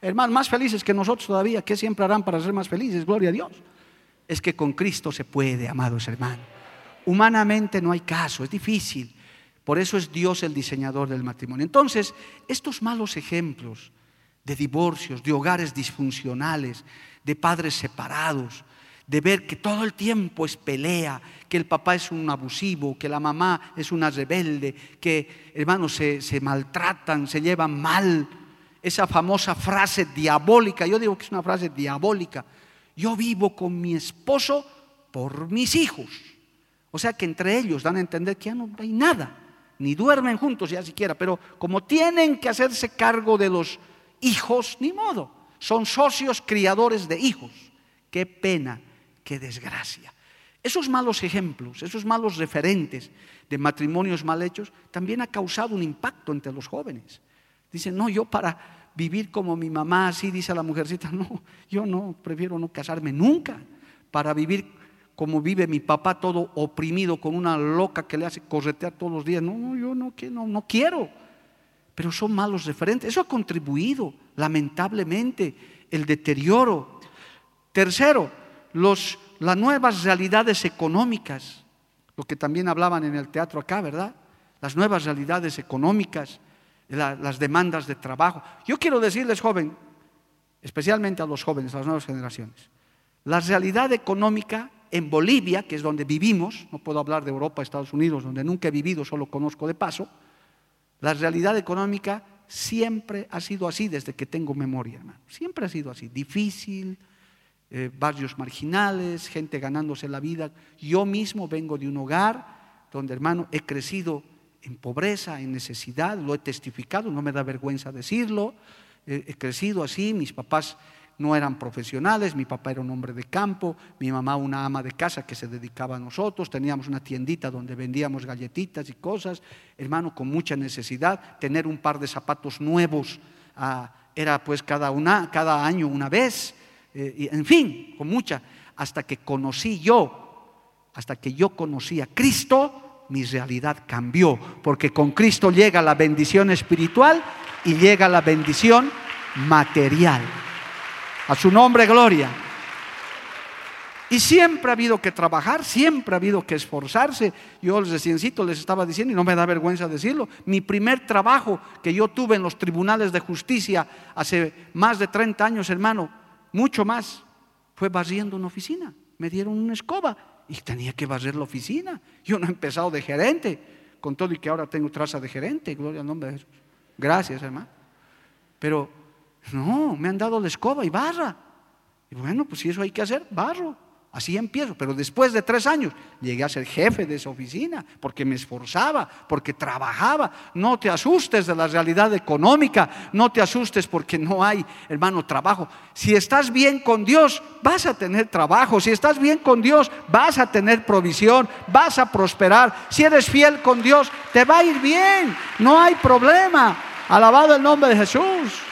Hermanos, más felices que nosotros todavía, ¿qué siempre harán para ser más felices? Gloria a Dios. Es que con Cristo se puede, amados hermanos. Humanamente no hay caso, es difícil. Por eso es Dios el diseñador del matrimonio. Entonces, estos malos ejemplos de divorcios, de hogares disfuncionales, de padres separados, de ver que todo el tiempo es pelea, que el papá es un abusivo, que la mamá es una rebelde, que hermanos se, se maltratan, se llevan mal. Esa famosa frase diabólica, yo digo que es una frase diabólica. Yo vivo con mi esposo por mis hijos. O sea que entre ellos dan a entender que ya no hay nada ni duermen juntos ya siquiera, pero como tienen que hacerse cargo de los hijos, ni modo, son socios criadores de hijos. Qué pena, qué desgracia. Esos malos ejemplos, esos malos referentes de matrimonios mal hechos, también ha causado un impacto entre los jóvenes. Dicen, no, yo para vivir como mi mamá, así dice la mujercita, no, yo no, prefiero no casarme nunca. Para vivir como vive mi papá todo oprimido con una loca que le hace corretear todos los días. No, no yo no, no, no quiero. Pero son malos referentes. Eso ha contribuido, lamentablemente, el deterioro. Tercero, los, las nuevas realidades económicas, lo que también hablaban en el teatro acá, ¿verdad? Las nuevas realidades económicas, las demandas de trabajo. Yo quiero decirles, joven, especialmente a los jóvenes, a las nuevas generaciones, la realidad económica en Bolivia, que es donde vivimos, no puedo hablar de Europa, Estados Unidos, donde nunca he vivido, solo conozco de paso, la realidad económica siempre ha sido así desde que tengo memoria, hermano. Siempre ha sido así, difícil, eh, barrios marginales, gente ganándose la vida. Yo mismo vengo de un hogar donde, hermano, he crecido en pobreza, en necesidad, lo he testificado, no me da vergüenza decirlo. he crecido así, mis papás no eran profesionales, mi papá era un hombre de campo, mi mamá una ama de casa que se dedicaba a nosotros, teníamos una tiendita donde vendíamos galletitas y cosas, hermano, con mucha necesidad, tener un par de zapatos nuevos ah, era pues cada, una, cada año una vez, eh, y, en fin, con mucha, hasta que conocí yo, hasta que yo conocí a Cristo, mi realidad cambió, porque con Cristo llega la bendición espiritual y llega la bendición material. A su nombre, gloria. Y siempre ha habido que trabajar, siempre ha habido que esforzarse. Yo reciencito les estaba diciendo, y no me da vergüenza decirlo, mi primer trabajo que yo tuve en los tribunales de justicia hace más de 30 años, hermano, mucho más, fue barriendo una oficina. Me dieron una escoba y tenía que barrer la oficina. Yo no he empezado de gerente, con todo y que ahora tengo traza de gerente, gloria al nombre de Jesús. Gracias, hermano. Pero no, me han dado la escoba y barra. Y bueno, pues si eso hay que hacer, barro. Así empiezo, pero después de tres años llegué a ser jefe de esa oficina porque me esforzaba, porque trabajaba. No te asustes de la realidad económica, no te asustes porque no hay, hermano, trabajo. Si estás bien con Dios, vas a tener trabajo. Si estás bien con Dios, vas a tener provisión, vas a prosperar. Si eres fiel con Dios, te va a ir bien, no hay problema. Alabado el nombre de Jesús.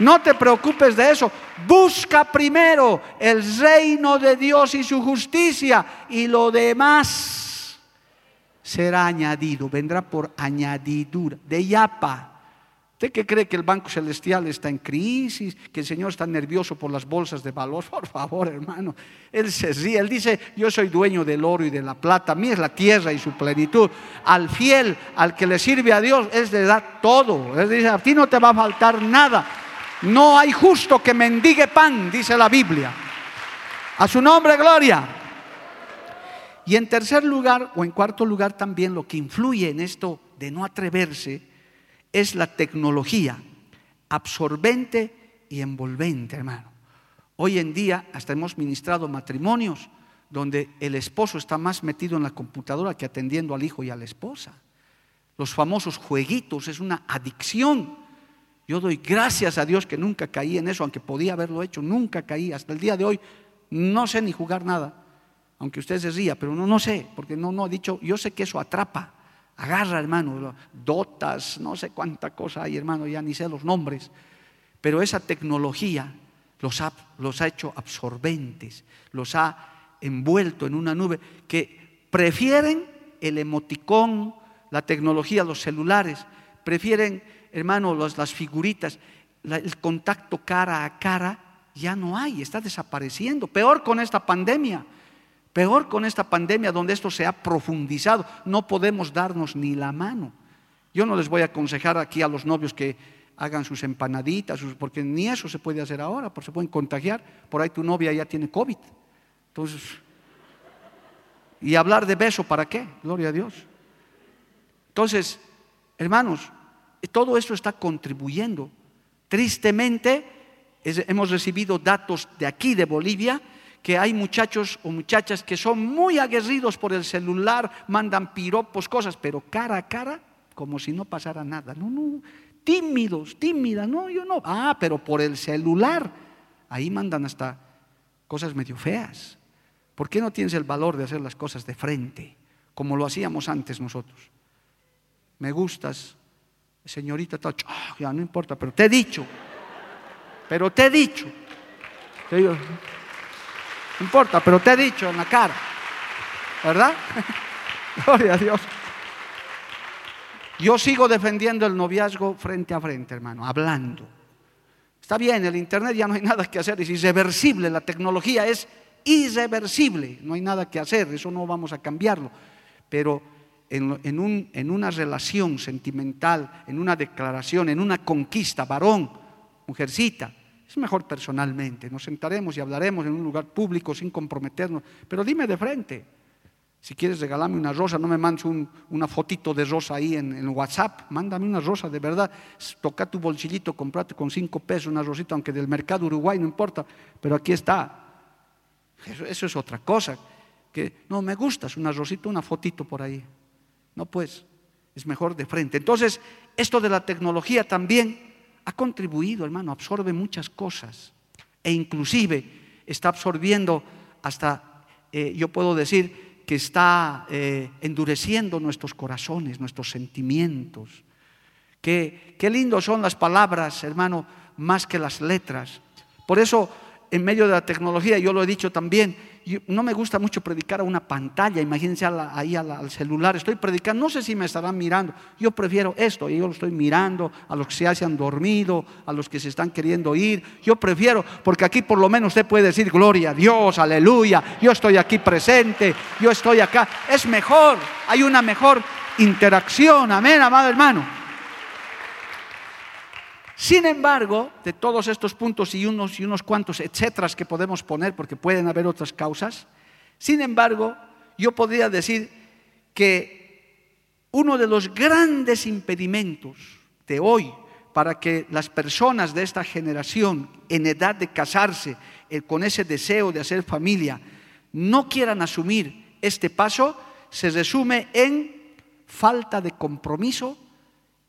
No te preocupes de eso. Busca primero el reino de Dios y su justicia y lo demás será añadido, vendrá por añadidura, de yapa. ¿Usted qué cree que el Banco Celestial está en crisis? ¿Que el Señor está nervioso por las bolsas de valor? Por favor, hermano. Él se ríe. Él dice, yo soy dueño del oro y de la plata. Mí es la tierra y su plenitud. Al fiel, al que le sirve a Dios, Él le da todo. Él dice, a ti no te va a faltar nada. No hay justo que mendigue pan, dice la Biblia. A su nombre, gloria. Y en tercer lugar, o en cuarto lugar también, lo que influye en esto de no atreverse es la tecnología, absorbente y envolvente, hermano. Hoy en día hasta hemos ministrado matrimonios donde el esposo está más metido en la computadora que atendiendo al hijo y a la esposa. Los famosos jueguitos es una adicción. Yo doy gracias a Dios que nunca caí en eso, aunque podía haberlo hecho, nunca caí. Hasta el día de hoy no sé ni jugar nada, aunque usted se ría, pero no, no sé, porque no, no he dicho, yo sé que eso atrapa, agarra, hermano, dotas, no sé cuánta cosa hay, hermano, ya ni sé los nombres, pero esa tecnología los ha, los ha hecho absorbentes, los ha envuelto en una nube que prefieren el emoticón, la tecnología, los celulares, prefieren, hermano, las figuritas, el contacto cara a cara, ya no hay, está desapareciendo. Peor con esta pandemia, peor con esta pandemia donde esto se ha profundizado, no podemos darnos ni la mano. Yo no les voy a aconsejar aquí a los novios que hagan sus empanaditas, porque ni eso se puede hacer ahora, porque se pueden contagiar. Por ahí tu novia ya tiene COVID. Entonces, ¿y hablar de beso para qué? Gloria a Dios. Entonces, hermanos, todo esto está contribuyendo. Tristemente, hemos recibido datos de aquí, de Bolivia, que hay muchachos o muchachas que son muy aguerridos por el celular, mandan piropos, cosas, pero cara a cara, como si no pasara nada. No, no, tímidos, tímidas, no, yo no. Ah, pero por el celular, ahí mandan hasta cosas medio feas. ¿Por qué no tienes el valor de hacer las cosas de frente, como lo hacíamos antes nosotros? me gustas, señorita, ah, ya no importa, pero te he dicho, pero te he dicho, no importa, pero te he dicho en la cara, ¿verdad? Gloria a Dios. Yo sigo defendiendo el noviazgo frente a frente, hermano, hablando. Está bien, el Internet ya no hay nada que hacer, es irreversible, la tecnología es irreversible, no hay nada que hacer, eso no vamos a cambiarlo. Pero en, un, en una relación sentimental, en una declaración, en una conquista, varón, mujercita, es mejor personalmente. Nos sentaremos y hablaremos en un lugar público sin comprometernos. Pero dime de frente. Si quieres regalarme una rosa, no me mandes una fotito de rosa ahí en, WhatsApp. Mándame una rosa de verdad. Toca tu bolsillito, comprate con cinco pesos una rosita, aunque del mercado uruguay no importa. Pero aquí está. Eso, eso es otra cosa. Que no me gustas, una rosita, una fotito por ahí. No, pues, es mejor de frente. Entonces, esto de la tecnología también ha contribuido, hermano, absorbe muchas cosas. E inclusive está absorbiendo hasta, eh, yo puedo decir, que está eh, endureciendo nuestros corazones, nuestros sentimientos. Qué, qué lindos son las palabras, hermano, más que las letras. Por eso, en medio de la tecnología, yo lo he dicho también, no me gusta mucho predicar a una pantalla, imagínense ahí al celular, estoy predicando, no sé si me estarán mirando, yo prefiero esto, yo lo estoy mirando a los que se hayan dormido, a los que se están queriendo ir, yo prefiero, porque aquí por lo menos usted puede decir, gloria a Dios, aleluya, yo estoy aquí presente, yo estoy acá, es mejor, hay una mejor interacción, amén, amado hermano. Sin embargo, de todos estos puntos y unos y unos cuantos etcétera que podemos poner, porque pueden haber otras causas, sin embargo, yo podría decir que uno de los grandes impedimentos de hoy para que las personas de esta generación en edad de casarse, eh, con ese deseo de hacer familia, no quieran asumir este paso, se resume en falta de compromiso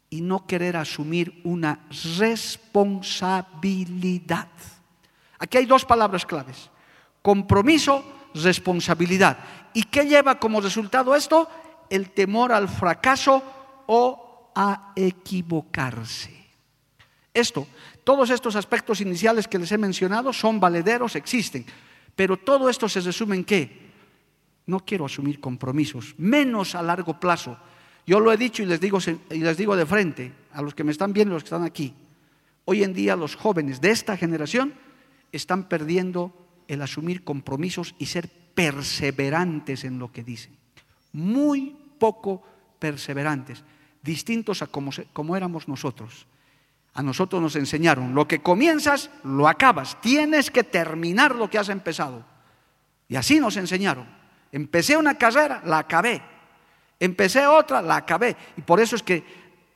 y no querer asumir una responsabilidad. Aquí hay dos palabras claves. Compromiso, responsabilidad. ¿Y qué lleva como resultado esto? El temor al fracaso o a equivocarse. Esto, todos estos aspectos iniciales que les he mencionado son valederos, existen. Pero todo esto se resume en qué? No quiero asumir compromisos, menos a largo plazo yo lo he dicho y les digo, y les digo de frente a los que me están viendo, los que están aquí. Hoy en día los jóvenes de esta generación están perdiendo el asumir compromisos y ser perseverantes en lo que dicen. Muy poco perseverantes, distintos a como, como éramos nosotros. A nosotros nos enseñaron, lo que comienzas, lo acabas. Tienes que terminar lo que has empezado. Y así nos enseñaron. Empecé una carrera, la acabé. Empecé otra, la acabé. Y por eso es que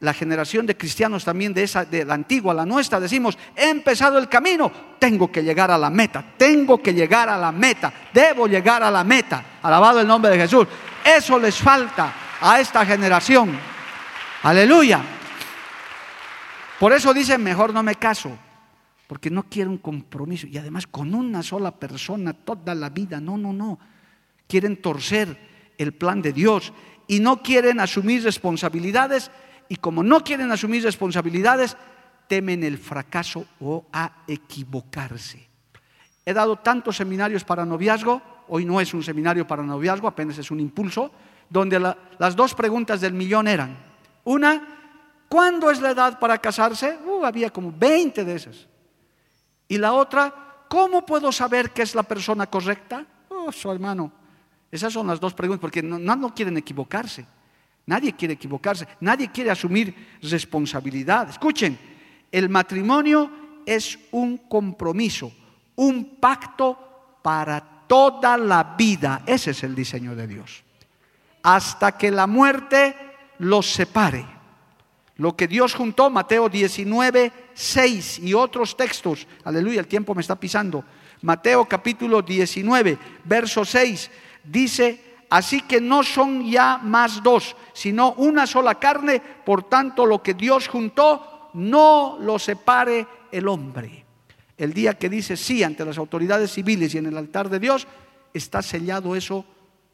la generación de cristianos también de esa de la antigua, la nuestra, decimos, he empezado el camino, tengo que llegar a la meta, tengo que llegar a la meta, debo llegar a la meta. Alabado el nombre de Jesús. Eso les falta a esta generación. Aleluya. Por eso dicen, mejor no me caso, porque no quiero un compromiso. Y además con una sola persona toda la vida. No, no, no. Quieren torcer el plan de Dios y no quieren asumir responsabilidades y como no quieren asumir responsabilidades, temen el fracaso o a equivocarse. He dado tantos seminarios para noviazgo, hoy no es un seminario para noviazgo, apenas es un impulso, donde las dos preguntas del millón eran, una, ¿cuándo es la edad para casarse? Uh, había como 20 de esas. Y la otra, ¿cómo puedo saber que es la persona correcta? Oh, su hermano, esas son las dos preguntas, porque no, no quieren equivocarse. Nadie quiere equivocarse, nadie quiere asumir responsabilidad. Escuchen, el matrimonio es un compromiso, un pacto para toda la vida. Ese es el diseño de Dios. Hasta que la muerte los separe. Lo que Dios juntó, Mateo 19, 6 y otros textos. Aleluya, el tiempo me está pisando. Mateo capítulo 19, verso 6, dice, Así que no son ya más dos, sino una sola carne. Por tanto, lo que Dios juntó, no lo separe el hombre. El día que dice sí ante las autoridades civiles y en el altar de Dios, está sellado eso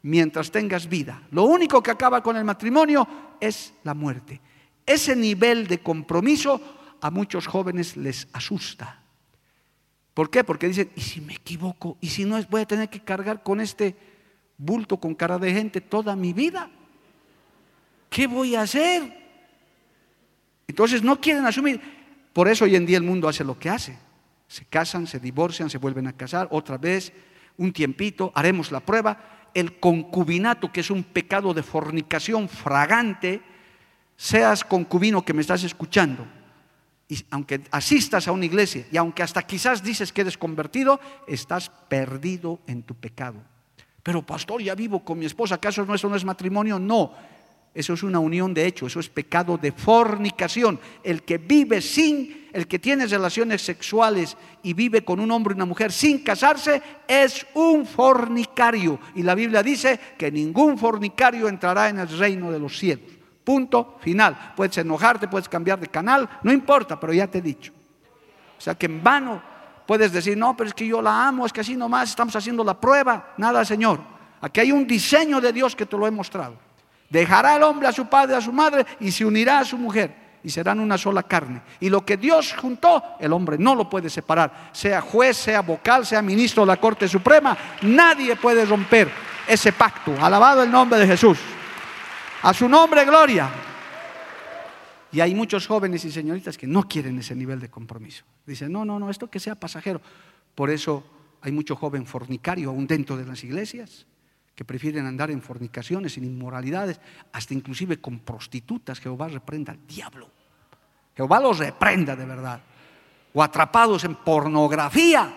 mientras tengas vida. Lo único que acaba con el matrimonio es la muerte. Ese nivel de compromiso a muchos jóvenes les asusta. ¿Por qué? Porque dicen, ¿y si me equivoco? ¿Y si no voy a tener que cargar con este bulto con cara de gente toda mi vida. ¿Qué voy a hacer? Entonces no quieren asumir. Por eso hoy en día el mundo hace lo que hace. Se casan, se divorcian, se vuelven a casar otra vez, un tiempito, haremos la prueba. El concubinato, que es un pecado de fornicación fragante, seas concubino que me estás escuchando, y aunque asistas a una iglesia y aunque hasta quizás dices que eres convertido, estás perdido en tu pecado. Pero pastor, ya vivo con mi esposa, ¿acaso no, eso no es matrimonio? No, eso es una unión de hecho, eso es pecado de fornicación. El que vive sin, el que tiene relaciones sexuales y vive con un hombre y una mujer sin casarse, es un fornicario. Y la Biblia dice que ningún fornicario entrará en el reino de los cielos. Punto final. Puedes enojarte, puedes cambiar de canal, no importa, pero ya te he dicho. O sea que en vano Puedes decir, no, pero es que yo la amo, es que así nomás estamos haciendo la prueba. Nada, Señor. Aquí hay un diseño de Dios que te lo he mostrado. Dejará el hombre a su padre, a su madre y se unirá a su mujer y serán una sola carne. Y lo que Dios juntó, el hombre no lo puede separar. Sea juez, sea vocal, sea ministro de la Corte Suprema, nadie puede romper ese pacto. Alabado el nombre de Jesús. A su nombre, gloria. Y hay muchos jóvenes y señoritas que no quieren ese nivel de compromiso. Dicen, no, no, no, esto que sea pasajero. Por eso hay mucho joven fornicario aún dentro de las iglesias que prefieren andar en fornicaciones, en inmoralidades, hasta inclusive con prostitutas. Jehová reprenda al diablo. Jehová los reprenda de verdad. O atrapados en pornografía.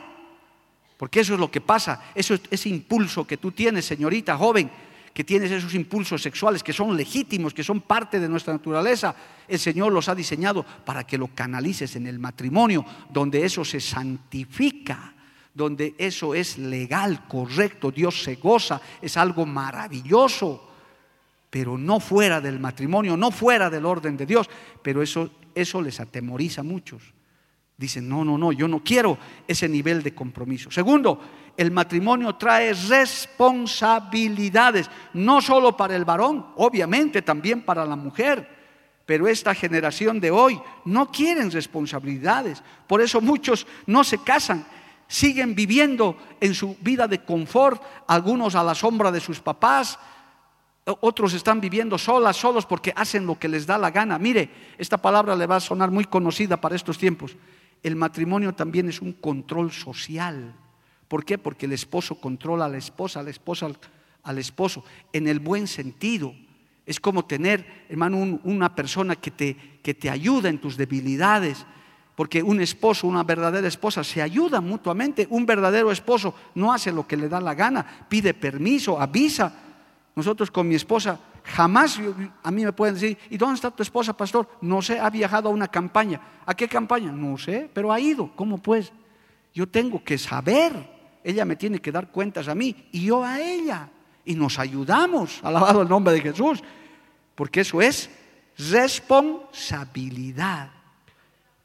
Porque eso es lo que pasa. Eso es ese impulso que tú tienes, señorita joven, que tienes esos impulsos sexuales que son legítimos, que son parte de nuestra naturaleza, el Señor los ha diseñado para que lo canalices en el matrimonio, donde eso se santifica, donde eso es legal, correcto, Dios se goza, es algo maravilloso, pero no fuera del matrimonio, no fuera del orden de Dios, pero eso, eso les atemoriza a muchos. Dicen, no, no, no, yo no quiero ese nivel de compromiso. Segundo, el matrimonio trae responsabilidades, no solo para el varón, obviamente también para la mujer. Pero esta generación de hoy no quieren responsabilidades. Por eso muchos no se casan, siguen viviendo en su vida de confort, algunos a la sombra de sus papás, otros están viviendo solas, solos porque hacen lo que les da la gana. Mire, esta palabra le va a sonar muy conocida para estos tiempos el matrimonio también es un control social. ¿Por qué? Porque el esposo controla a la esposa, la esposa al, esposo, en el buen sentido. Es como tener, hermano, una persona que te, que te ayuda en tus debilidades. Porque un esposo, una verdadera esposa se ayuda mutuamente. Un verdadero esposo no hace lo que le da la gana, pide permiso, avisa. Nosotros con mi esposa Jamás a mí me pueden decir, ¿y dónde está tu esposa, pastor? No sé, ha viajado a una campaña. ¿A qué campaña? No sé, pero ha ido. ¿Cómo pues? Yo tengo que saber. Ella me tiene que dar cuentas a mí y yo a ella. Y nos ayudamos, alabado el nombre de Jesús, porque eso es responsabilidad.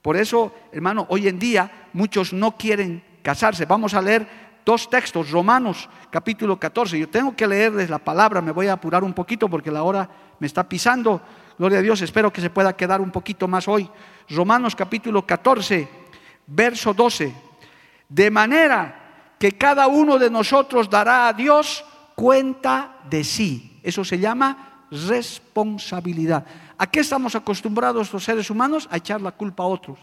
Por eso, hermano, hoy en día muchos no quieren casarse. Vamos a leer dos textos, Romanos capítulo 14. Yo tengo que leerles la palabra, me voy a apurar un poquito porque la hora me está pisando. Gloria a Dios, espero que se pueda quedar un poquito más hoy. Romanos capítulo 14, verso 12. De manera que cada uno de nosotros dará a Dios cuenta de sí. Eso se llama responsabilidad. ¿A qué estamos acostumbrados los seres humanos? A echar la culpa a otros.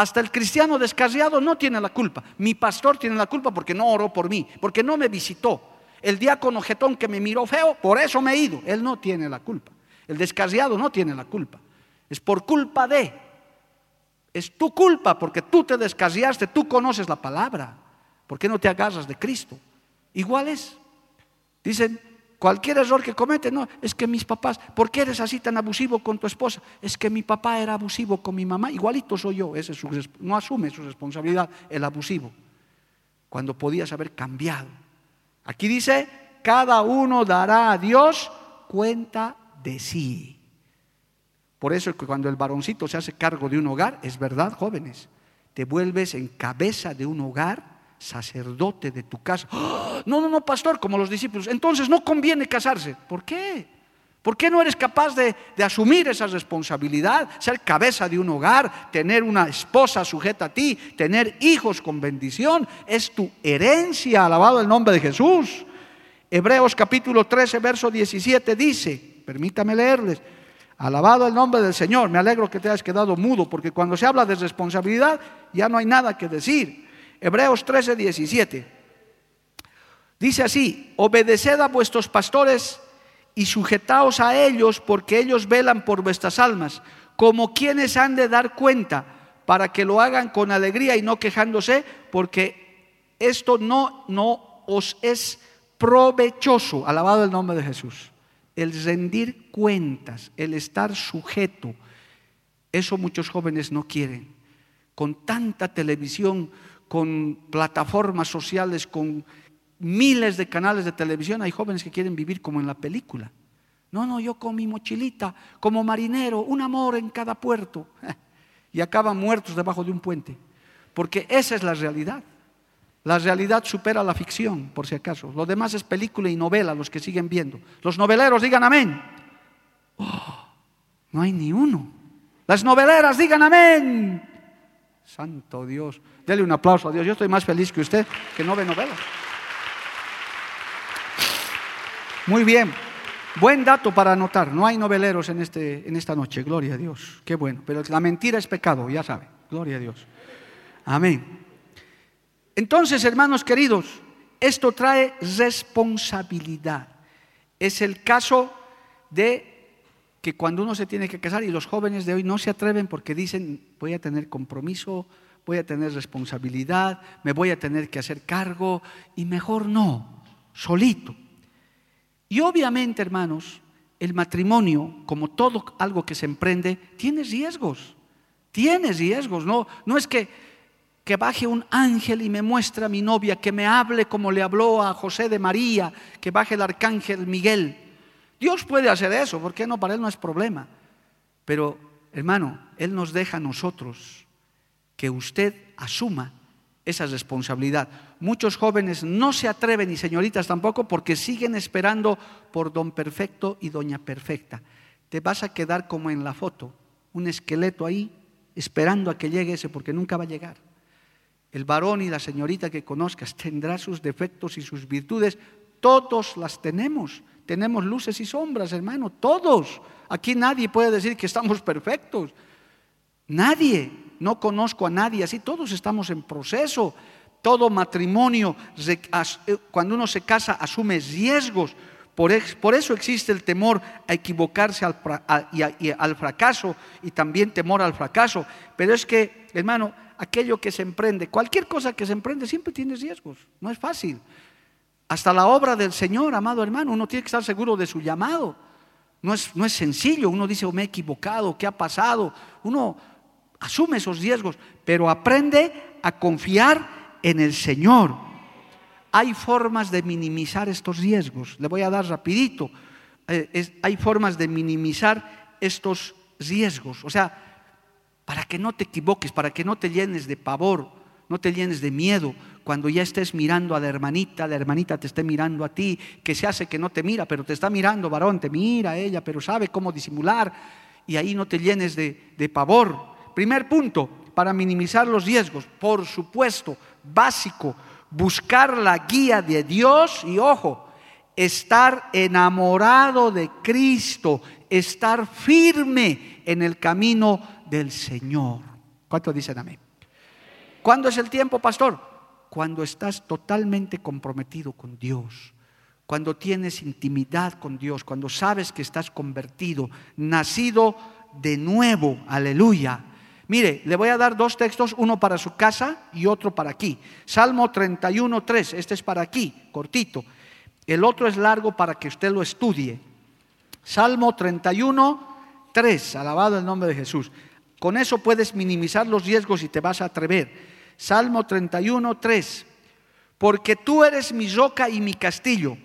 Hasta el cristiano descarriado no tiene la culpa. Mi pastor tiene la culpa porque no oró por mí, porque no me visitó. El diácono jetón que me miró feo, por eso me he ido. Él no tiene la culpa. El descarriado no tiene la culpa. Es por culpa de. Es tu culpa porque tú te descarriaste, tú conoces la palabra. ¿Por qué no te agarras de Cristo? Igual es. Dicen, Cualquier error que comete, no, es que mis papás, ¿por qué eres así tan abusivo con tu esposa? Es que mi papá era abusivo con mi mamá, igualito soy yo, ese no asume su responsabilidad, el abusivo, cuando podías haber cambiado. Aquí dice, cada uno dará a Dios cuenta de sí. Por eso es que cuando el varoncito se hace cargo de un hogar, es verdad, jóvenes, te vuelves en cabeza de un hogar sacerdote de tu casa. ¡Ah! No, no, no, pastor, como los discípulos. Entonces no conviene casarse. ¿Por qué? ¿Por qué no eres capaz de, asumir esa responsabilidad? Ser cabeza de un hogar, tener una esposa sujeta a ti, tener hijos con bendición, es tu herencia, alabado el nombre de Jesús. Hebreos capítulo 13, verso 17 dice, permítame leerles, alabado el nombre del Señor, me alegro que te hayas quedado mudo, porque cuando se habla de responsabilidad ya no hay nada que decir. Hebreos 13, 17. Dice así, obedeced a vuestros pastores y sujetaos a ellos porque ellos velan por vuestras almas, como quienes han de dar cuenta, para que lo hagan con alegría y no quejándose, porque esto no, no os es provechoso, alabado el nombre de Jesús. El rendir cuentas, el estar sujeto, eso muchos jóvenes no quieren. Con tanta televisión, con plataformas sociales, con miles de canales de televisión, hay jóvenes que quieren vivir como en la película. No, no, yo con mi mochilita, como marinero, un amor en cada puerto. Y acaban muertos debajo de un puente. Porque esa es la realidad. La realidad supera la ficción, por si acaso. Lo demás es película y novela, los que siguen viendo. Los noveleros digan amén. Oh, no hay ni uno. Las noveleras digan amén. Santo Dios. Dele un aplauso a Dios. Yo estoy más feliz que usted que no ve novelas. Muy bien. Buen dato para anotar. No hay noveleros en, este, en esta noche. Gloria a Dios. Qué bueno. Pero la mentira es pecado, ya sabe. Gloria a Dios. Amén. Entonces, hermanos queridos, esto trae responsabilidad. Es el caso de que cuando uno se tiene que casar y los jóvenes de hoy no se atreven porque dicen, voy a tener compromiso, voy a tener responsabilidad, me voy a tener que hacer cargo y mejor no, solito. Y obviamente, hermanos, el matrimonio, como todo algo que se emprende, tiene riesgos, tiene riesgos, no, no es que, que baje un ángel y me muestre a mi novia, que me hable como le habló a José de María, que baje el arcángel Miguel. Dios puede hacer eso, ¿por qué no? Para Él no es problema. Pero, hermano, Él nos deja a nosotros que usted asuma esa responsabilidad. Muchos jóvenes no se atreven y señoritas tampoco porque siguen esperando por don perfecto y doña perfecta. Te vas a quedar como en la foto, un esqueleto ahí esperando a que llegue ese porque nunca va a llegar. El varón y la señorita que conozcas tendrá sus defectos y sus virtudes, todos las tenemos. Tenemos luces y sombras, hermano, todos. Aquí nadie puede decir que estamos perfectos. Nadie, no conozco a nadie así, todos estamos en proceso. Todo matrimonio, eh, cuando uno se casa, asume riesgos. Por, eso existe el temor a equivocarse al, al fracaso y también temor al fracaso. Pero es que, hermano, aquello que se emprende, cualquier cosa que se emprende siempre tiene riesgos, no es fácil. Hasta la obra del Señor, amado hermano, uno tiene que estar seguro de su llamado. No es, no es sencillo, uno dice, oh, me he equivocado, ¿qué ha pasado? Uno asume esos riesgos, pero aprende a confiar en el Señor. Hay formas de minimizar estos riesgos. Le voy a dar rapidito. Eh, hay formas de minimizar estos riesgos. O sea, para que no te equivoques, para que no te llenes de pavor, no te llenes de miedo. Cuando ya estés mirando a la hermanita, la hermanita te esté mirando a ti, que se hace que no te mira, pero te está mirando, varón, te mira ella, pero sabe cómo disimular. Y ahí no te llenes de, de pavor. Primer punto, para minimizar los riesgos, por supuesto, básico, buscar la guía de Dios y ojo, estar enamorado de Cristo, estar firme en el camino del Señor. ¿Cuánto dicen amén? ¿Cuándo es el tiempo, pastor? Cuando estás totalmente comprometido con Dios, cuando tienes intimidad con Dios, cuando sabes que estás convertido, nacido de nuevo, aleluya. Mire, le voy a dar dos textos, uno para su casa y otro para aquí. Salmo 31, 3, este es para aquí, cortito. El otro es largo para que usted lo estudie. Salmo 31, 3, alabado el nombre de Jesús. Con eso puedes minimizar los riesgos y te vas a atrever. Salmo 31, 3. Porque tú eres mi roca y mi castillo.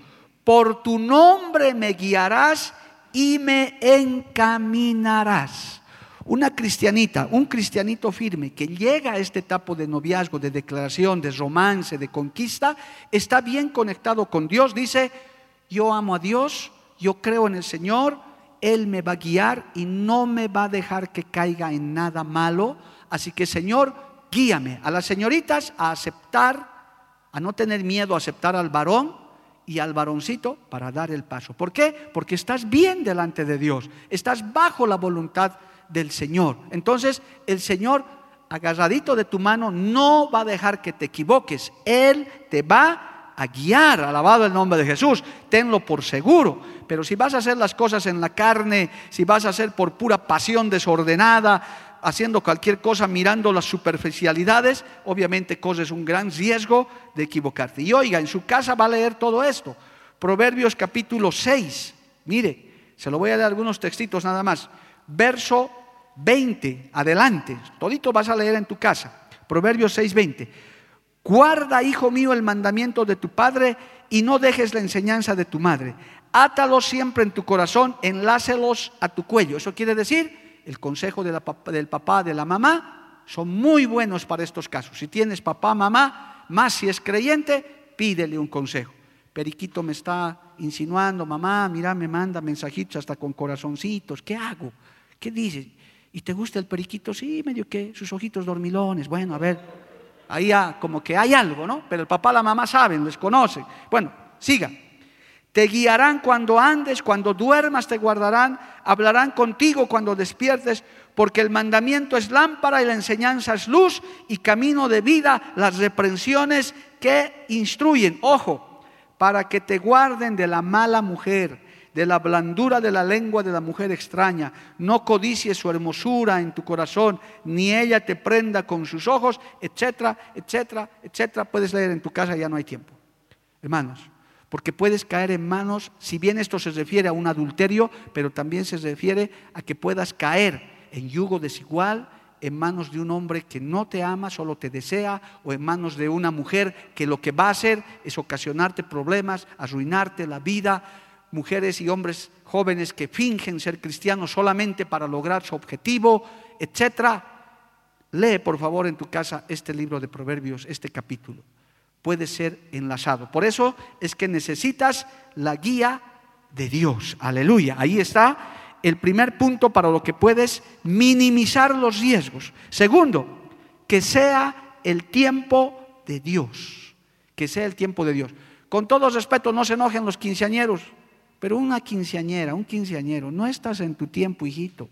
Por tu nombre me guiarás y me encaminarás. Una cristianita, un cristianito firme que llega a este etapa de noviazgo, de declaración, de romance, de conquista, está bien conectado con Dios. Dice, yo amo a Dios, yo creo en el Señor, él me va a guiar y no me va a dejar que caiga en nada malo. Así que Señor, guíame a las señoritas a aceptar, a no tener miedo a aceptar al varón y al varoncito para dar el paso. ¿Por qué? Porque estás bien delante de Dios, estás bajo la voluntad del Señor. Entonces el Señor, agarradito de tu mano, no va a dejar que te equivoques. Él te va a guiar, alabado el nombre de Jesús, tenlo por seguro. Pero si vas a hacer las cosas en la carne, si vas a hacer por pura pasión desordenada, haciendo cualquier cosa mirando las superficialidades, obviamente corres un gran riesgo de equivocarte. Y oiga, en su casa va a leer todo esto. Proverbios capítulo 6, mire, se lo voy a dar algunos textitos nada más. Verso 20, adelante, todito vas a leer en tu casa. Proverbios 6, 20. Guarda, hijo mío, el mandamiento de tu padre y no dejes la enseñanza de tu madre. Átalos siempre en tu corazón, enlácelos a tu cuello. Eso quiere decir, el consejo del papá, de la mamá, son muy buenos para estos casos. Si tienes papá, mamá, más si es creyente, pídele un consejo. Periquito me está insinuando, mamá, mira, me manda mensajitos hasta con corazoncitos. ¿Qué hago? ¿Qué dices? ¿Y te gusta el periquito? Sí, medio que sus ojitos dormilones. Bueno, a ver, Ahí como que hay algo, ¿no? Pero el papá la mamá saben, les conocen. Bueno, siga. Te guiarán cuando andes, cuando duermas te guardarán, hablarán contigo cuando despiertes, porque el mandamiento es lámpara y la enseñanza es luz y camino de vida, las reprensiones que instruyen. Ojo, para que te guarden de la mala mujer de la blandura de la lengua de la mujer extraña. No codicies su hermosura en tu corazón, ni ella te prenda con sus ojos, etcétera, etcétera, etcétera. Puedes leer en tu casa, ya no hay tiempo. Hermanos, porque puedes caer en manos, si bien esto se refiere a un adulterio, pero también se refiere a que puedas caer en yugo desigual, en manos de un hombre que no te ama, solo te desea, o en manos de una mujer que lo que va a hacer es ocasionarte problemas, arruinarte la vida, mujeres y hombres jóvenes que fingen ser cristianos solamente para lograr su objetivo, etcétera. Lee por favor en tu casa este libro de Proverbios, este capítulo. Puede ser enlazado. Por eso es que necesitas la guía de Dios. Aleluya. Ahí está el primer punto para lo que puedes minimizar los riesgos. Segundo, que sea el tiempo de Dios. Que sea el tiempo de Dios. Con todo respeto, no se enojen los quinceañeros. Pero una quinceañera, un quinceañero, no estás en tu tiempo, hijito.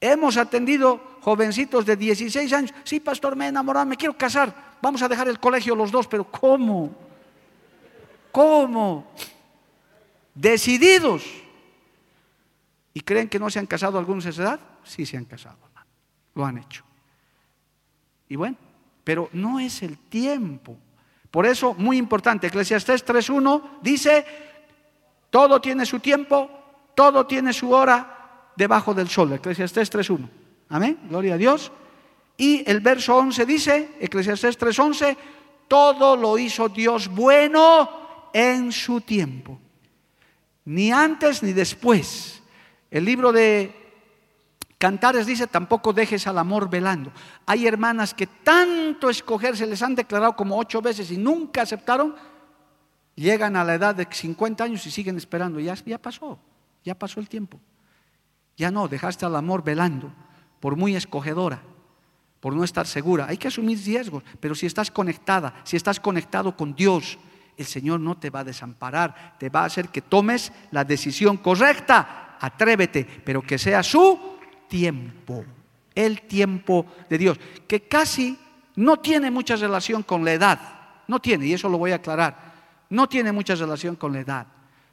Hemos atendido jovencitos de 16 años. Sí, pastor, me he enamorado, me quiero casar. Vamos a dejar el colegio los dos, pero ¿cómo? ¿Cómo? Decididos. ¿Y creen que no se han casado algunos a esa edad? Sí se han casado, lo han hecho. Y bueno, pero no es el tiempo. Por eso, muy importante, Eclesiastés 3.1 dice, todo tiene su tiempo todo tiene su hora debajo del sol. Eclesiastés 3.1. Amén, gloria a Dios. Y el verso 11 dice, Eclesiastés 3.11, todo lo hizo Dios bueno en su tiempo. Ni antes ni después. El libro de Cantares dice, tampoco dejes al amor velando. Hay hermanas que tanto escoger se les han declarado como ocho veces y nunca aceptaron, llegan a la edad de 50 años y siguen esperando. Ya, ya pasó, ya pasó el tiempo. Ya no, dejaste al amor velando, por muy escogedora, por no estar segura. Hay que asumir riesgos, pero si estás conectada, si estás conectado con Dios, el Señor no te va a desamparar, te va a hacer que tomes la decisión correcta. Atrévete, pero que sea su tiempo, el tiempo de Dios, que casi no tiene mucha relación con la edad, no tiene, y eso lo voy a aclarar, no tiene mucha relación con la edad,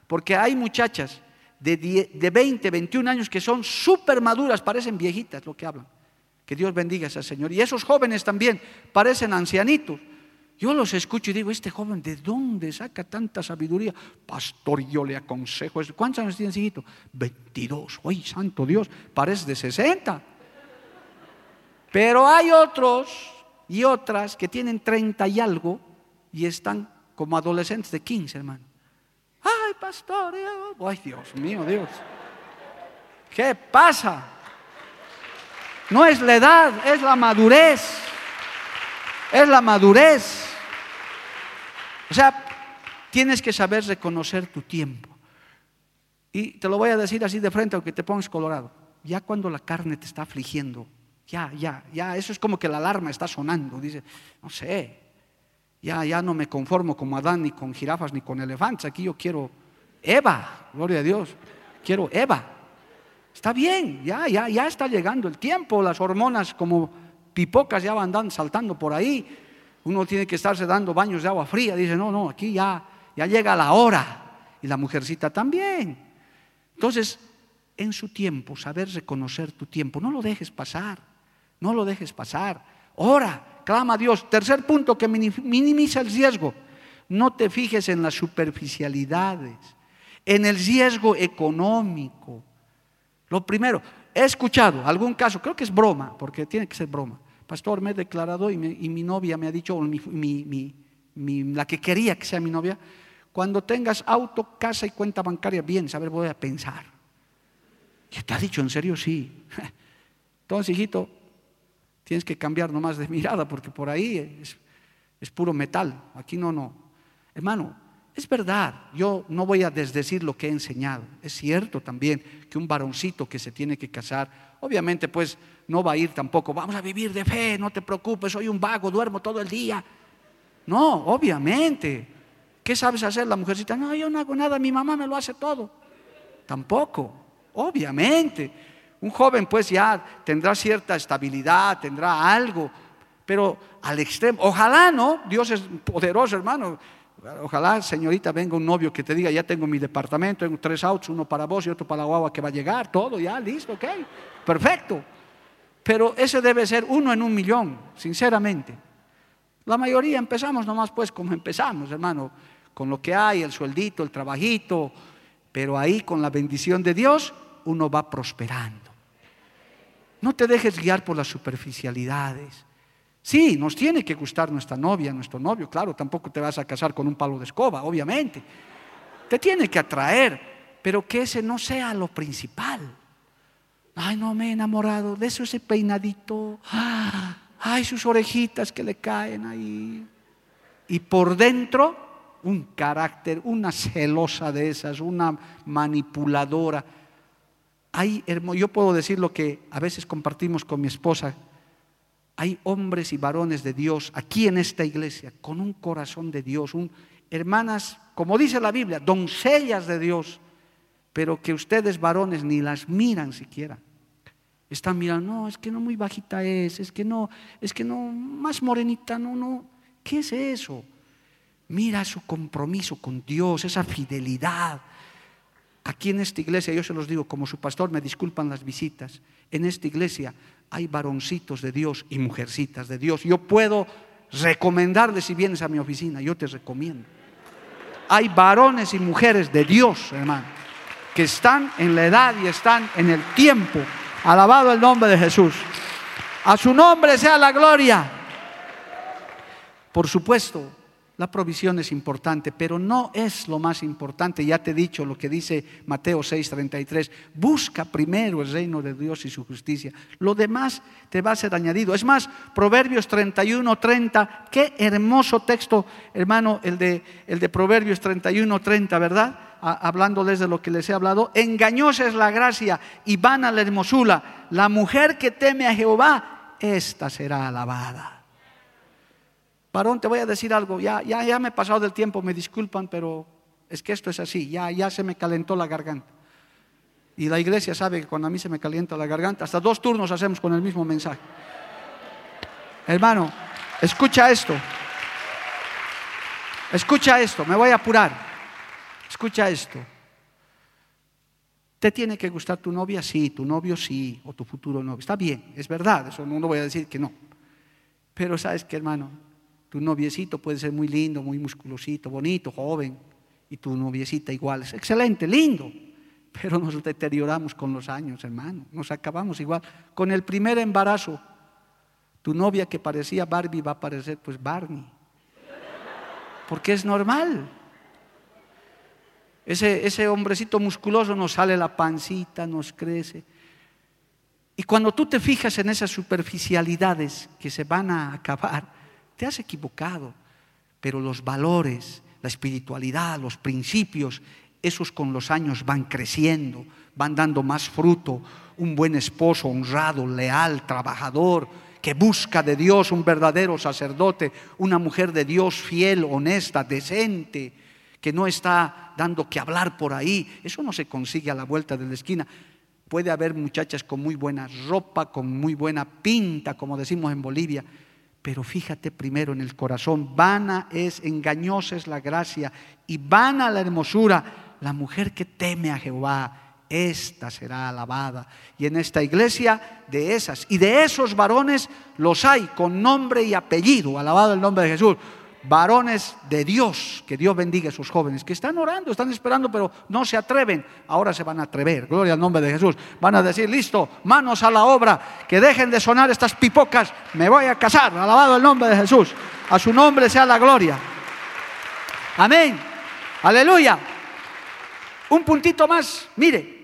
porque hay muchachas de, de 20, 21 años que son súper maduras, parecen viejitas lo que hablan. Que Dios bendiga a ese Señor. Y esos jóvenes también parecen ancianitos. Yo los escucho y digo, este joven, ¿de dónde saca tanta sabiduría? Pastor, yo le aconsejo. ¿Cuántos años tiene hijito? 22. ¡Ay, santo Dios! Parece de 60. Pero hay otros y otras que tienen 30 y algo y están como adolescentes de 15, hermano. ¡Ay, pastor! ¡Ay, Dios mío, Dios! ¿Qué pasa? No es la edad, es la madurez. Es la madurez. O sea, tienes que saber reconocer tu tiempo. Y te lo voy a decir así de frente, aunque te pongas colorado. Ya cuando la carne te está afligiendo, ya, ya, ya, eso es como que la alarma está sonando. Dice, no sé, ya, ya no me conformo como Adán, ni con jirafas, ni con elefantes. Aquí yo quiero Eva, gloria a Dios. Quiero Eva. Está bien, ya, ya, ya está llegando el tiempo. Las hormonas como pipocas ya van saltando por ahí uno tiene que estarse dando baños de agua fría. Dice, no, no, aquí ya, ya llega la hora. Y la mujercita también. Entonces, en su tiempo, saber reconocer tu tiempo. No lo dejes pasar. No lo dejes pasar. Ora, clama a Dios. Tercer punto que minimiza el riesgo. No te fijes en las superficialidades, en el riesgo económico. Lo primero, he escuchado algún caso, creo que es broma, porque tiene que ser broma pastor, me he declarado y, mi novia me ha dicho, la que quería que sea mi novia, cuando tengas auto, casa y cuenta bancaria, bien, saber, voy a pensar. ¿Y te ha dicho en serio? Sí. Entonces, hijito, tienes que cambiar nomás de mirada porque por ahí es, es puro metal. Aquí no, no. Hermano, es verdad, yo no voy a desdecir lo que he enseñado. Es cierto también que un varoncito que se tiene que casar, obviamente pues no va a ir tampoco, vamos a vivir de fe, no te preocupes, soy un vago, duermo todo el día. No, obviamente. ¿Qué sabes hacer la mujercita? No, yo no hago nada, mi mamá me lo hace todo. Tampoco, obviamente. Un joven pues ya tendrá cierta estabilidad, tendrá algo, pero al extremo, ojalá no, Dios es poderoso hermano. Ojalá, señorita, venga un novio que te diga, ya tengo mi departamento, tengo tres autos, uno para vos y otro para la guagua que va a llegar, todo ya, listo, ok, perfecto. Pero ese debe ser uno en un millón, sinceramente. La mayoría empezamos nomás pues como empezamos, hermano, con lo que hay, el sueldito, el trabajito, pero ahí con la bendición de Dios uno va prosperando. No te dejes guiar por las superficialidades. Sí, nos tiene que gustar nuestra novia, nuestro novio, claro, tampoco te vas a casar con un palo de escoba, obviamente. Te tiene que atraer, pero que ese no sea lo principal. Ay, no me he enamorado de eso, ese peinadito. Ay, sus orejitas que le caen ahí. Y por dentro, un carácter, una celosa de esas, una manipuladora. Hay, yo puedo decir lo que a veces compartimos con mi esposa. Hay hombres y varones de Dios aquí en esta iglesia con un corazón de Dios, hermanas, como dice la Biblia, doncellas de Dios, pero que ustedes varones ni las miran siquiera. Están mirando, no, es que no muy bajita es, es que no, es que no, más morenita, no, no. ¿Qué es eso? Mira su compromiso con Dios, esa fidelidad. Aquí en esta iglesia, yo se los digo, como su pastor, me disculpan las visitas, en esta iglesia hay varoncitos de Dios y mujercitas de Dios. Yo puedo recomendarles si vienes a mi oficina, yo te recomiendo. Hay varones y mujeres de Dios, hermano que están en la edad y están en el tiempo. Alabado el nombre de Jesús. A su nombre sea la gloria. Por supuesto, la provisión es importante, pero no es lo más importante. Ya te he dicho lo que dice Mateo 6:33. Busca primero el reino de Dios y su justicia. Lo demás te va a ser añadido. Es más, Proverbios 31:30. Qué hermoso texto, hermano, el de, el de Proverbios 31:30, ¿verdad? hablándoles de lo que les he hablado. Engañosa es la gracia y vana la hermosura. La mujer que teme a Jehová, esta será alabada. Varón, te voy a decir algo, ya, ya, ya me he pasado del tiempo, me disculpan, pero es que esto es así, ya, ya se me calentó la garganta. Y la iglesia sabe que cuando a mí se me calienta la garganta, hasta dos turnos hacemos con el mismo mensaje. Hermano, escucha esto. Escucha esto, me voy a apurar. Escucha esto. ¿Te tiene que gustar tu novia? Sí, tu novio sí, o tu futuro novio. Está bien, es verdad, eso no, no voy a decir que no. Pero sabes que, hermano, tu noviecito puede ser muy lindo, muy musculosito, bonito, joven, y tu noviecita igual. Es excelente, lindo, pero nos deterioramos con los años, hermano. Nos acabamos igual. Con el primer embarazo, tu novia que parecía Barbie va a parecer pues Barney. Porque es normal. Ese, ese hombrecito musculoso nos sale la pancita, nos crece. Y cuando tú te fijas en esas superficialidades que se van a acabar, te has equivocado, pero los valores, la espiritualidad, los principios, esos con los años van creciendo, van dando más fruto. Un buen esposo honrado, leal, trabajador, que busca de Dios un verdadero sacerdote, una mujer de Dios fiel, honesta, decente, que no está dando que hablar por ahí. Eso no se consigue a la vuelta de la esquina. Puede haber muchachas con muy buena ropa, con muy buena pinta, como decimos en Bolivia, pero fíjate primero en el corazón, vana es, engañosa es la gracia y vana la hermosura. La mujer que teme a Jehová, esta será alabada. Y en esta iglesia, de esas y de esos varones los hay con nombre y apellido, alabado el nombre de Jesús varones de Dios, que Dios bendiga a sus jóvenes, que están orando, están esperando, pero no se atreven, ahora se van a atrever, gloria al nombre de Jesús, van a decir, listo, manos a la obra, que dejen de sonar estas pipocas, me voy a casar, alabado el nombre de Jesús, a su nombre sea la gloria. Amén, aleluya. Un puntito más, mire,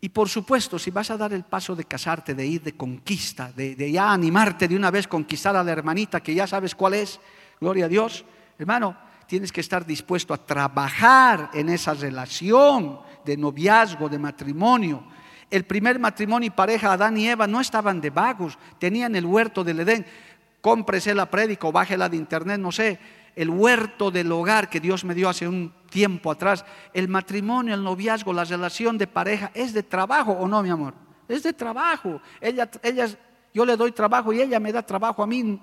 y por supuesto, si vas a dar el paso de casarte, de ir de conquista, de, de ya animarte de una vez conquistar a la hermanita que ya sabes cuál es, Gloria a Dios. Hermano, tienes que estar dispuesto a trabajar en esa relación de noviazgo, de matrimonio. El primer matrimonio y pareja, Adán y Eva, no estaban de vagos, tenían el huerto del Edén. Cómprese la prédica o bájela de internet, no sé. El huerto del hogar que Dios me dio hace un tiempo atrás. El matrimonio, el noviazgo, la relación de pareja es de trabajo o no, mi amor. Es de trabajo. Ella, ella, yo le doy trabajo y ella me da trabajo a mí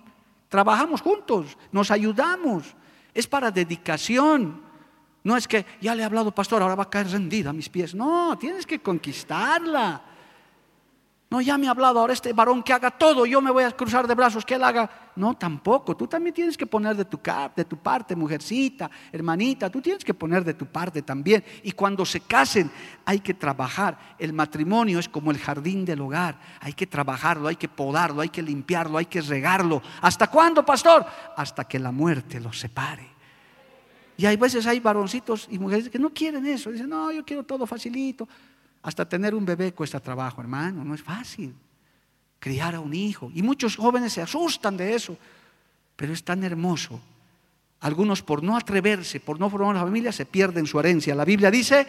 Trabajamos juntos, nos ayudamos. Es para dedicación. No es que ya le he hablado, pastor, ahora va a caer rendida a mis pies. No, tienes que conquistarla. No, ya me ha hablado ahora este varón que haga todo, yo me voy a cruzar de brazos, que él haga. No, tampoco. Tú también tienes que poner de tu, de tu parte, mujercita, hermanita, tú tienes que poner de tu parte también. Y cuando se casen, hay que trabajar. El matrimonio es como el jardín del hogar. Hay que trabajarlo, hay que podarlo, hay que limpiarlo, hay que regarlo. ¿Hasta cuándo, pastor? Hasta que la muerte los separe. Y hay veces hay varoncitos y mujeres que no quieren eso. Dicen, no, yo quiero todo facilito. Hasta tener un bebé cuesta trabajo, hermano, no es fácil. Criar a un hijo. Y muchos jóvenes se asustan de eso, pero es tan hermoso. Algunos por no atreverse, por no formar una familia, se pierden su herencia. La Biblia dice,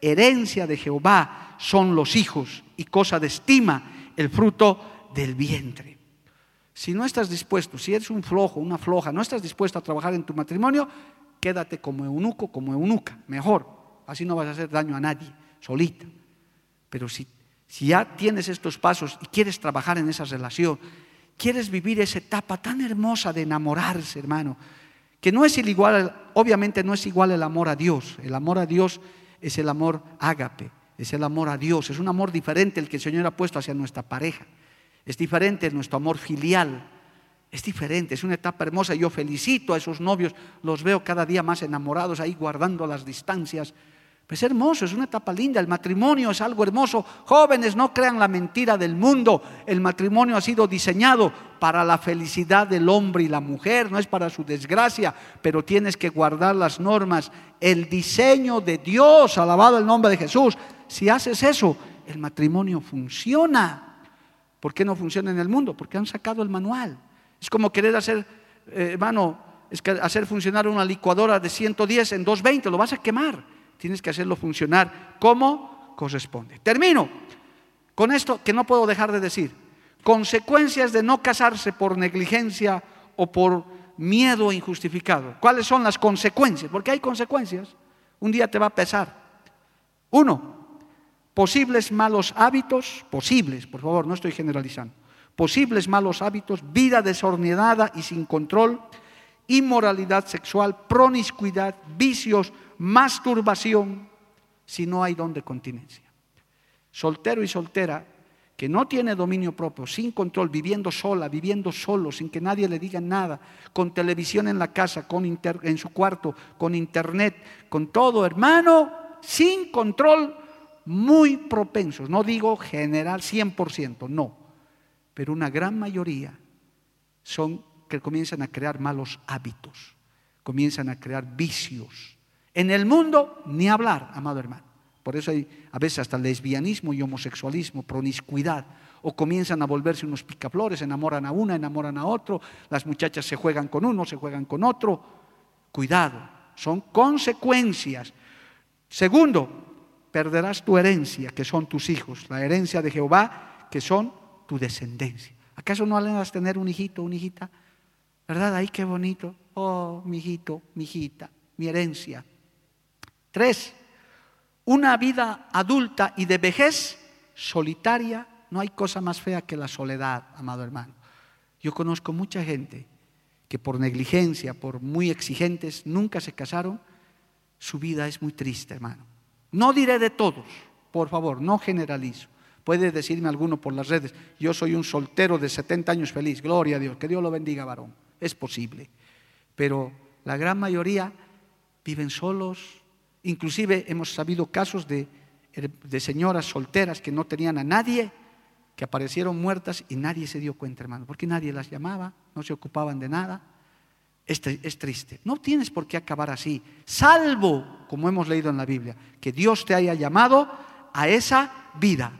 herencia de Jehová son los hijos y cosa de estima el fruto del vientre. Si no estás dispuesto, si eres un flojo, una floja, no estás dispuesto a trabajar en tu matrimonio, quédate como eunuco, como eunuca, mejor. Así no vas a hacer daño a nadie, solita. Pero si, ya tienes estos pasos y quieres trabajar en esa relación, quieres vivir esa etapa tan hermosa de enamorarse, hermano, que no es igual, obviamente no es igual el amor a Dios. El amor a Dios es el amor ágape, es el amor a Dios, es un amor diferente el que el Señor ha puesto hacia nuestra pareja. Es diferente nuestro amor filial. Es diferente, es una etapa hermosa. Yo felicito a esos novios, los veo cada día más enamorados ahí guardando las distancias, Pues hermoso, es una etapa linda, el matrimonio es algo hermoso. Jóvenes, no crean la mentira del mundo. El matrimonio ha sido diseñado para la felicidad del hombre y la mujer, no es para su desgracia, pero tienes que guardar las normas, el diseño de Dios, alabado el nombre de Jesús. Si haces eso, el matrimonio funciona. ¿Por qué no funciona en el mundo? Porque han sacado el manual. Es como querer hacer, eh, hermano, es hacer funcionar una licuadora de 110 en 220, lo vas a quemar tienes que hacerlo funcionar como corresponde. Termino con esto que no puedo dejar de decir. Consecuencias de no casarse por negligencia o por miedo injustificado. ¿Cuáles son las consecuencias? Porque hay consecuencias. Un día te va a pesar. Uno, posibles malos hábitos, posibles, por favor, no estoy generalizando. Posibles malos hábitos, vida desordenada y sin control, inmoralidad sexual, promiscuidad, vicios, masturbación, si no hay don de continencia. Soltero y soltera que no tiene dominio propio, sin control, viviendo sola, viviendo solo, sin que nadie le diga nada, con televisión en la casa, con en su cuarto, con internet, con todo, hermano, sin control, muy propensos. No digo general 100%, no, pero una gran mayoría son que comienzan a crear malos hábitos, comienzan a crear vicios. En el mundo, ni hablar, amado hermano. Por eso hay a veces hasta lesbianismo y homosexualismo, promiscuidad. O comienzan a volverse unos picaflores, enamoran a una, enamoran a otro, las muchachas se juegan con uno, se juegan con otro. Cuidado, son consecuencias. Segundo, perderás tu herencia, que son tus hijos, la herencia de Jehová, que son tu descendencia. ¿Acaso no a tener un hijito, una hijita? ¿Verdad? Ay, qué bonito. Oh, mi hijito, mi hijita, mi herencia. Tres, una vida adulta y de vejez solitaria. No hay cosa más fea que la soledad, amado hermano. Yo conozco mucha gente que por negligencia, por muy exigentes, nunca se casaron. Su vida es muy triste, hermano. No diré de todos, por favor, no generalizo. Puede decirme alguno por las redes, yo soy un soltero de 70 años feliz, gloria a Dios, que Dios lo bendiga, varón es posible. Pero la gran mayoría viven solos. Inclusive hemos sabido casos de, señoras solteras que no tenían a nadie, que aparecieron muertas y nadie se dio cuenta, hermano, porque nadie las llamaba, no se ocupaban de nada. Es, es triste. No tienes por qué acabar así, salvo, como hemos leído en la Biblia, que Dios te haya llamado a esa vida.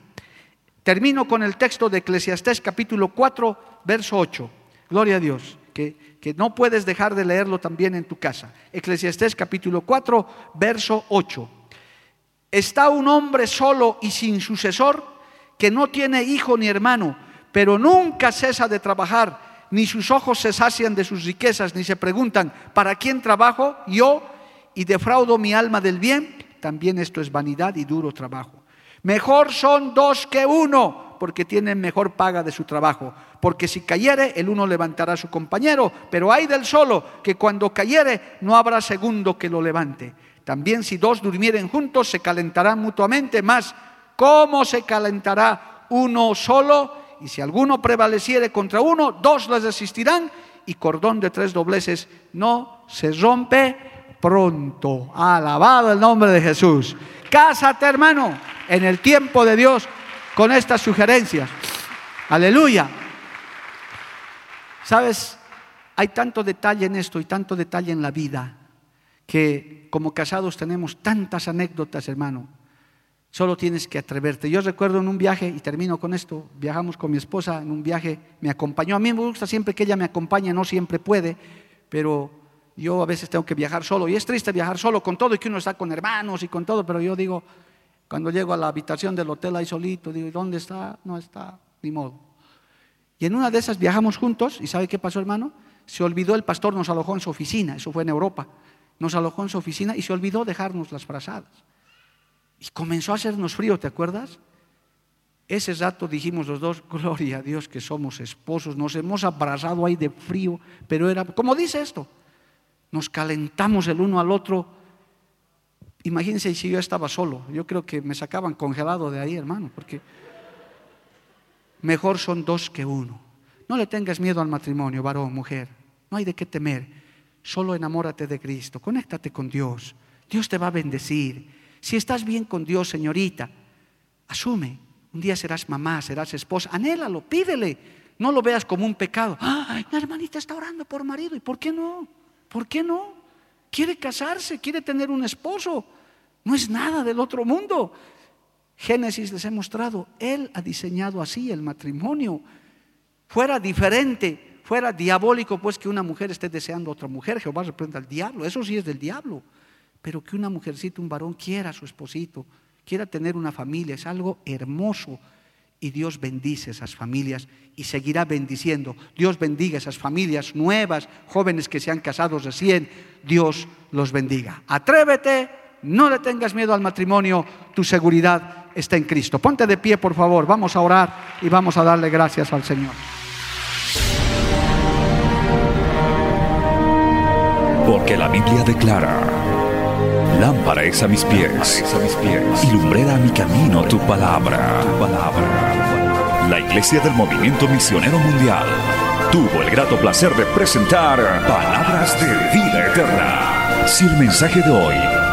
Termino con el texto de Eclesiastés capítulo 4, verso 8. Gloria a Dios que, no puedes dejar de leerlo también en tu casa. Eclesiastés capítulo 4, verso 8. Está un hombre solo y sin sucesor que no tiene hijo ni hermano, pero nunca cesa de trabajar, ni sus ojos se sacian de sus riquezas, ni se preguntan, ¿para quién trabajo yo y defraudo mi alma del bien? También esto es vanidad y duro trabajo. Mejor son dos que uno, porque tienen mejor paga de su trabajo porque si cayere, el uno levantará a su compañero, pero hay del solo, que cuando cayere no habrá segundo que lo levante. También si dos durmieren juntos, se calentarán mutuamente, más ¿cómo se calentará uno solo? Y si alguno prevaleciere contra uno, dos les resistirán, y cordón de tres dobleces no se rompe pronto. Alabado el nombre de Jesús. Cásate, hermano, en el tiempo de Dios con estas sugerencias. Aleluya. Sabes, hay tanto detalle en esto y tanto detalle en la vida que como casados tenemos tantas anécdotas, hermano. Solo tienes que atreverte. Yo recuerdo en un viaje, y termino con esto, viajamos con mi esposa en un viaje, me acompañó. A mí me gusta siempre que ella me acompañe, no siempre puede, pero yo a veces tengo que viajar solo. Y es triste viajar solo con todo y que uno está con hermanos y con todo, pero yo digo, cuando llego a la habitación del hotel ahí solito, digo, ¿dónde está? No está, ni modo. Y en una de esas viajamos juntos, ¿y sabe qué pasó, hermano? Se olvidó el pastor, nos alojó en su oficina, eso fue en Europa. Nos alojó en su oficina y se olvidó dejarnos las frazadas. Y comenzó a hacernos frío, ¿te acuerdas? Ese rato dijimos los dos, gloria a Dios que somos esposos, nos hemos abrazado ahí de frío, pero era, como dice esto, nos calentamos el uno al otro. Imagínense si yo estaba solo, yo creo que me sacaban congelado de ahí, hermano, porque mejor son dos que uno. No le tengas miedo al matrimonio, varón, mujer. No hay de qué temer. Solo enamórate de Cristo. Conéctate con Dios. Dios te va a bendecir. Si estás bien con Dios, señorita, asume. Un día serás mamá, serás esposa. Anhélalo, pídele. No lo veas como un pecado. Ay, la hermanita está orando por marido. ¿Y por qué no? ¿Por qué no? Quiere casarse, quiere tener un esposo. No es nada del otro mundo. Génesis les he mostrado, Él ha diseñado así el matrimonio. Fuera diferente, fuera diabólico, pues que una mujer esté deseando a otra mujer. Jehová reprenda al diablo, eso sí es del diablo. Pero que una mujercita, un varón quiera a su esposito, quiera tener una familia, es algo hermoso. Y Dios bendice esas familias y seguirá bendiciendo. Dios bendiga esas familias nuevas, jóvenes que se han casado recién. Dios los bendiga. Atrévete, no le tengas miedo al matrimonio, tu seguridad está en Cristo. Ponte de pie, por favor, vamos a orar y vamos a darle gracias al Señor. Porque la Biblia declara, lámpara es a mis pies, a y lumbrera a mi camino tu palabra, tu palabra. La Iglesia del Movimiento Misionero Mundial tuvo el grato placer de presentar Palabras de Vida Eterna. Si el mensaje de hoy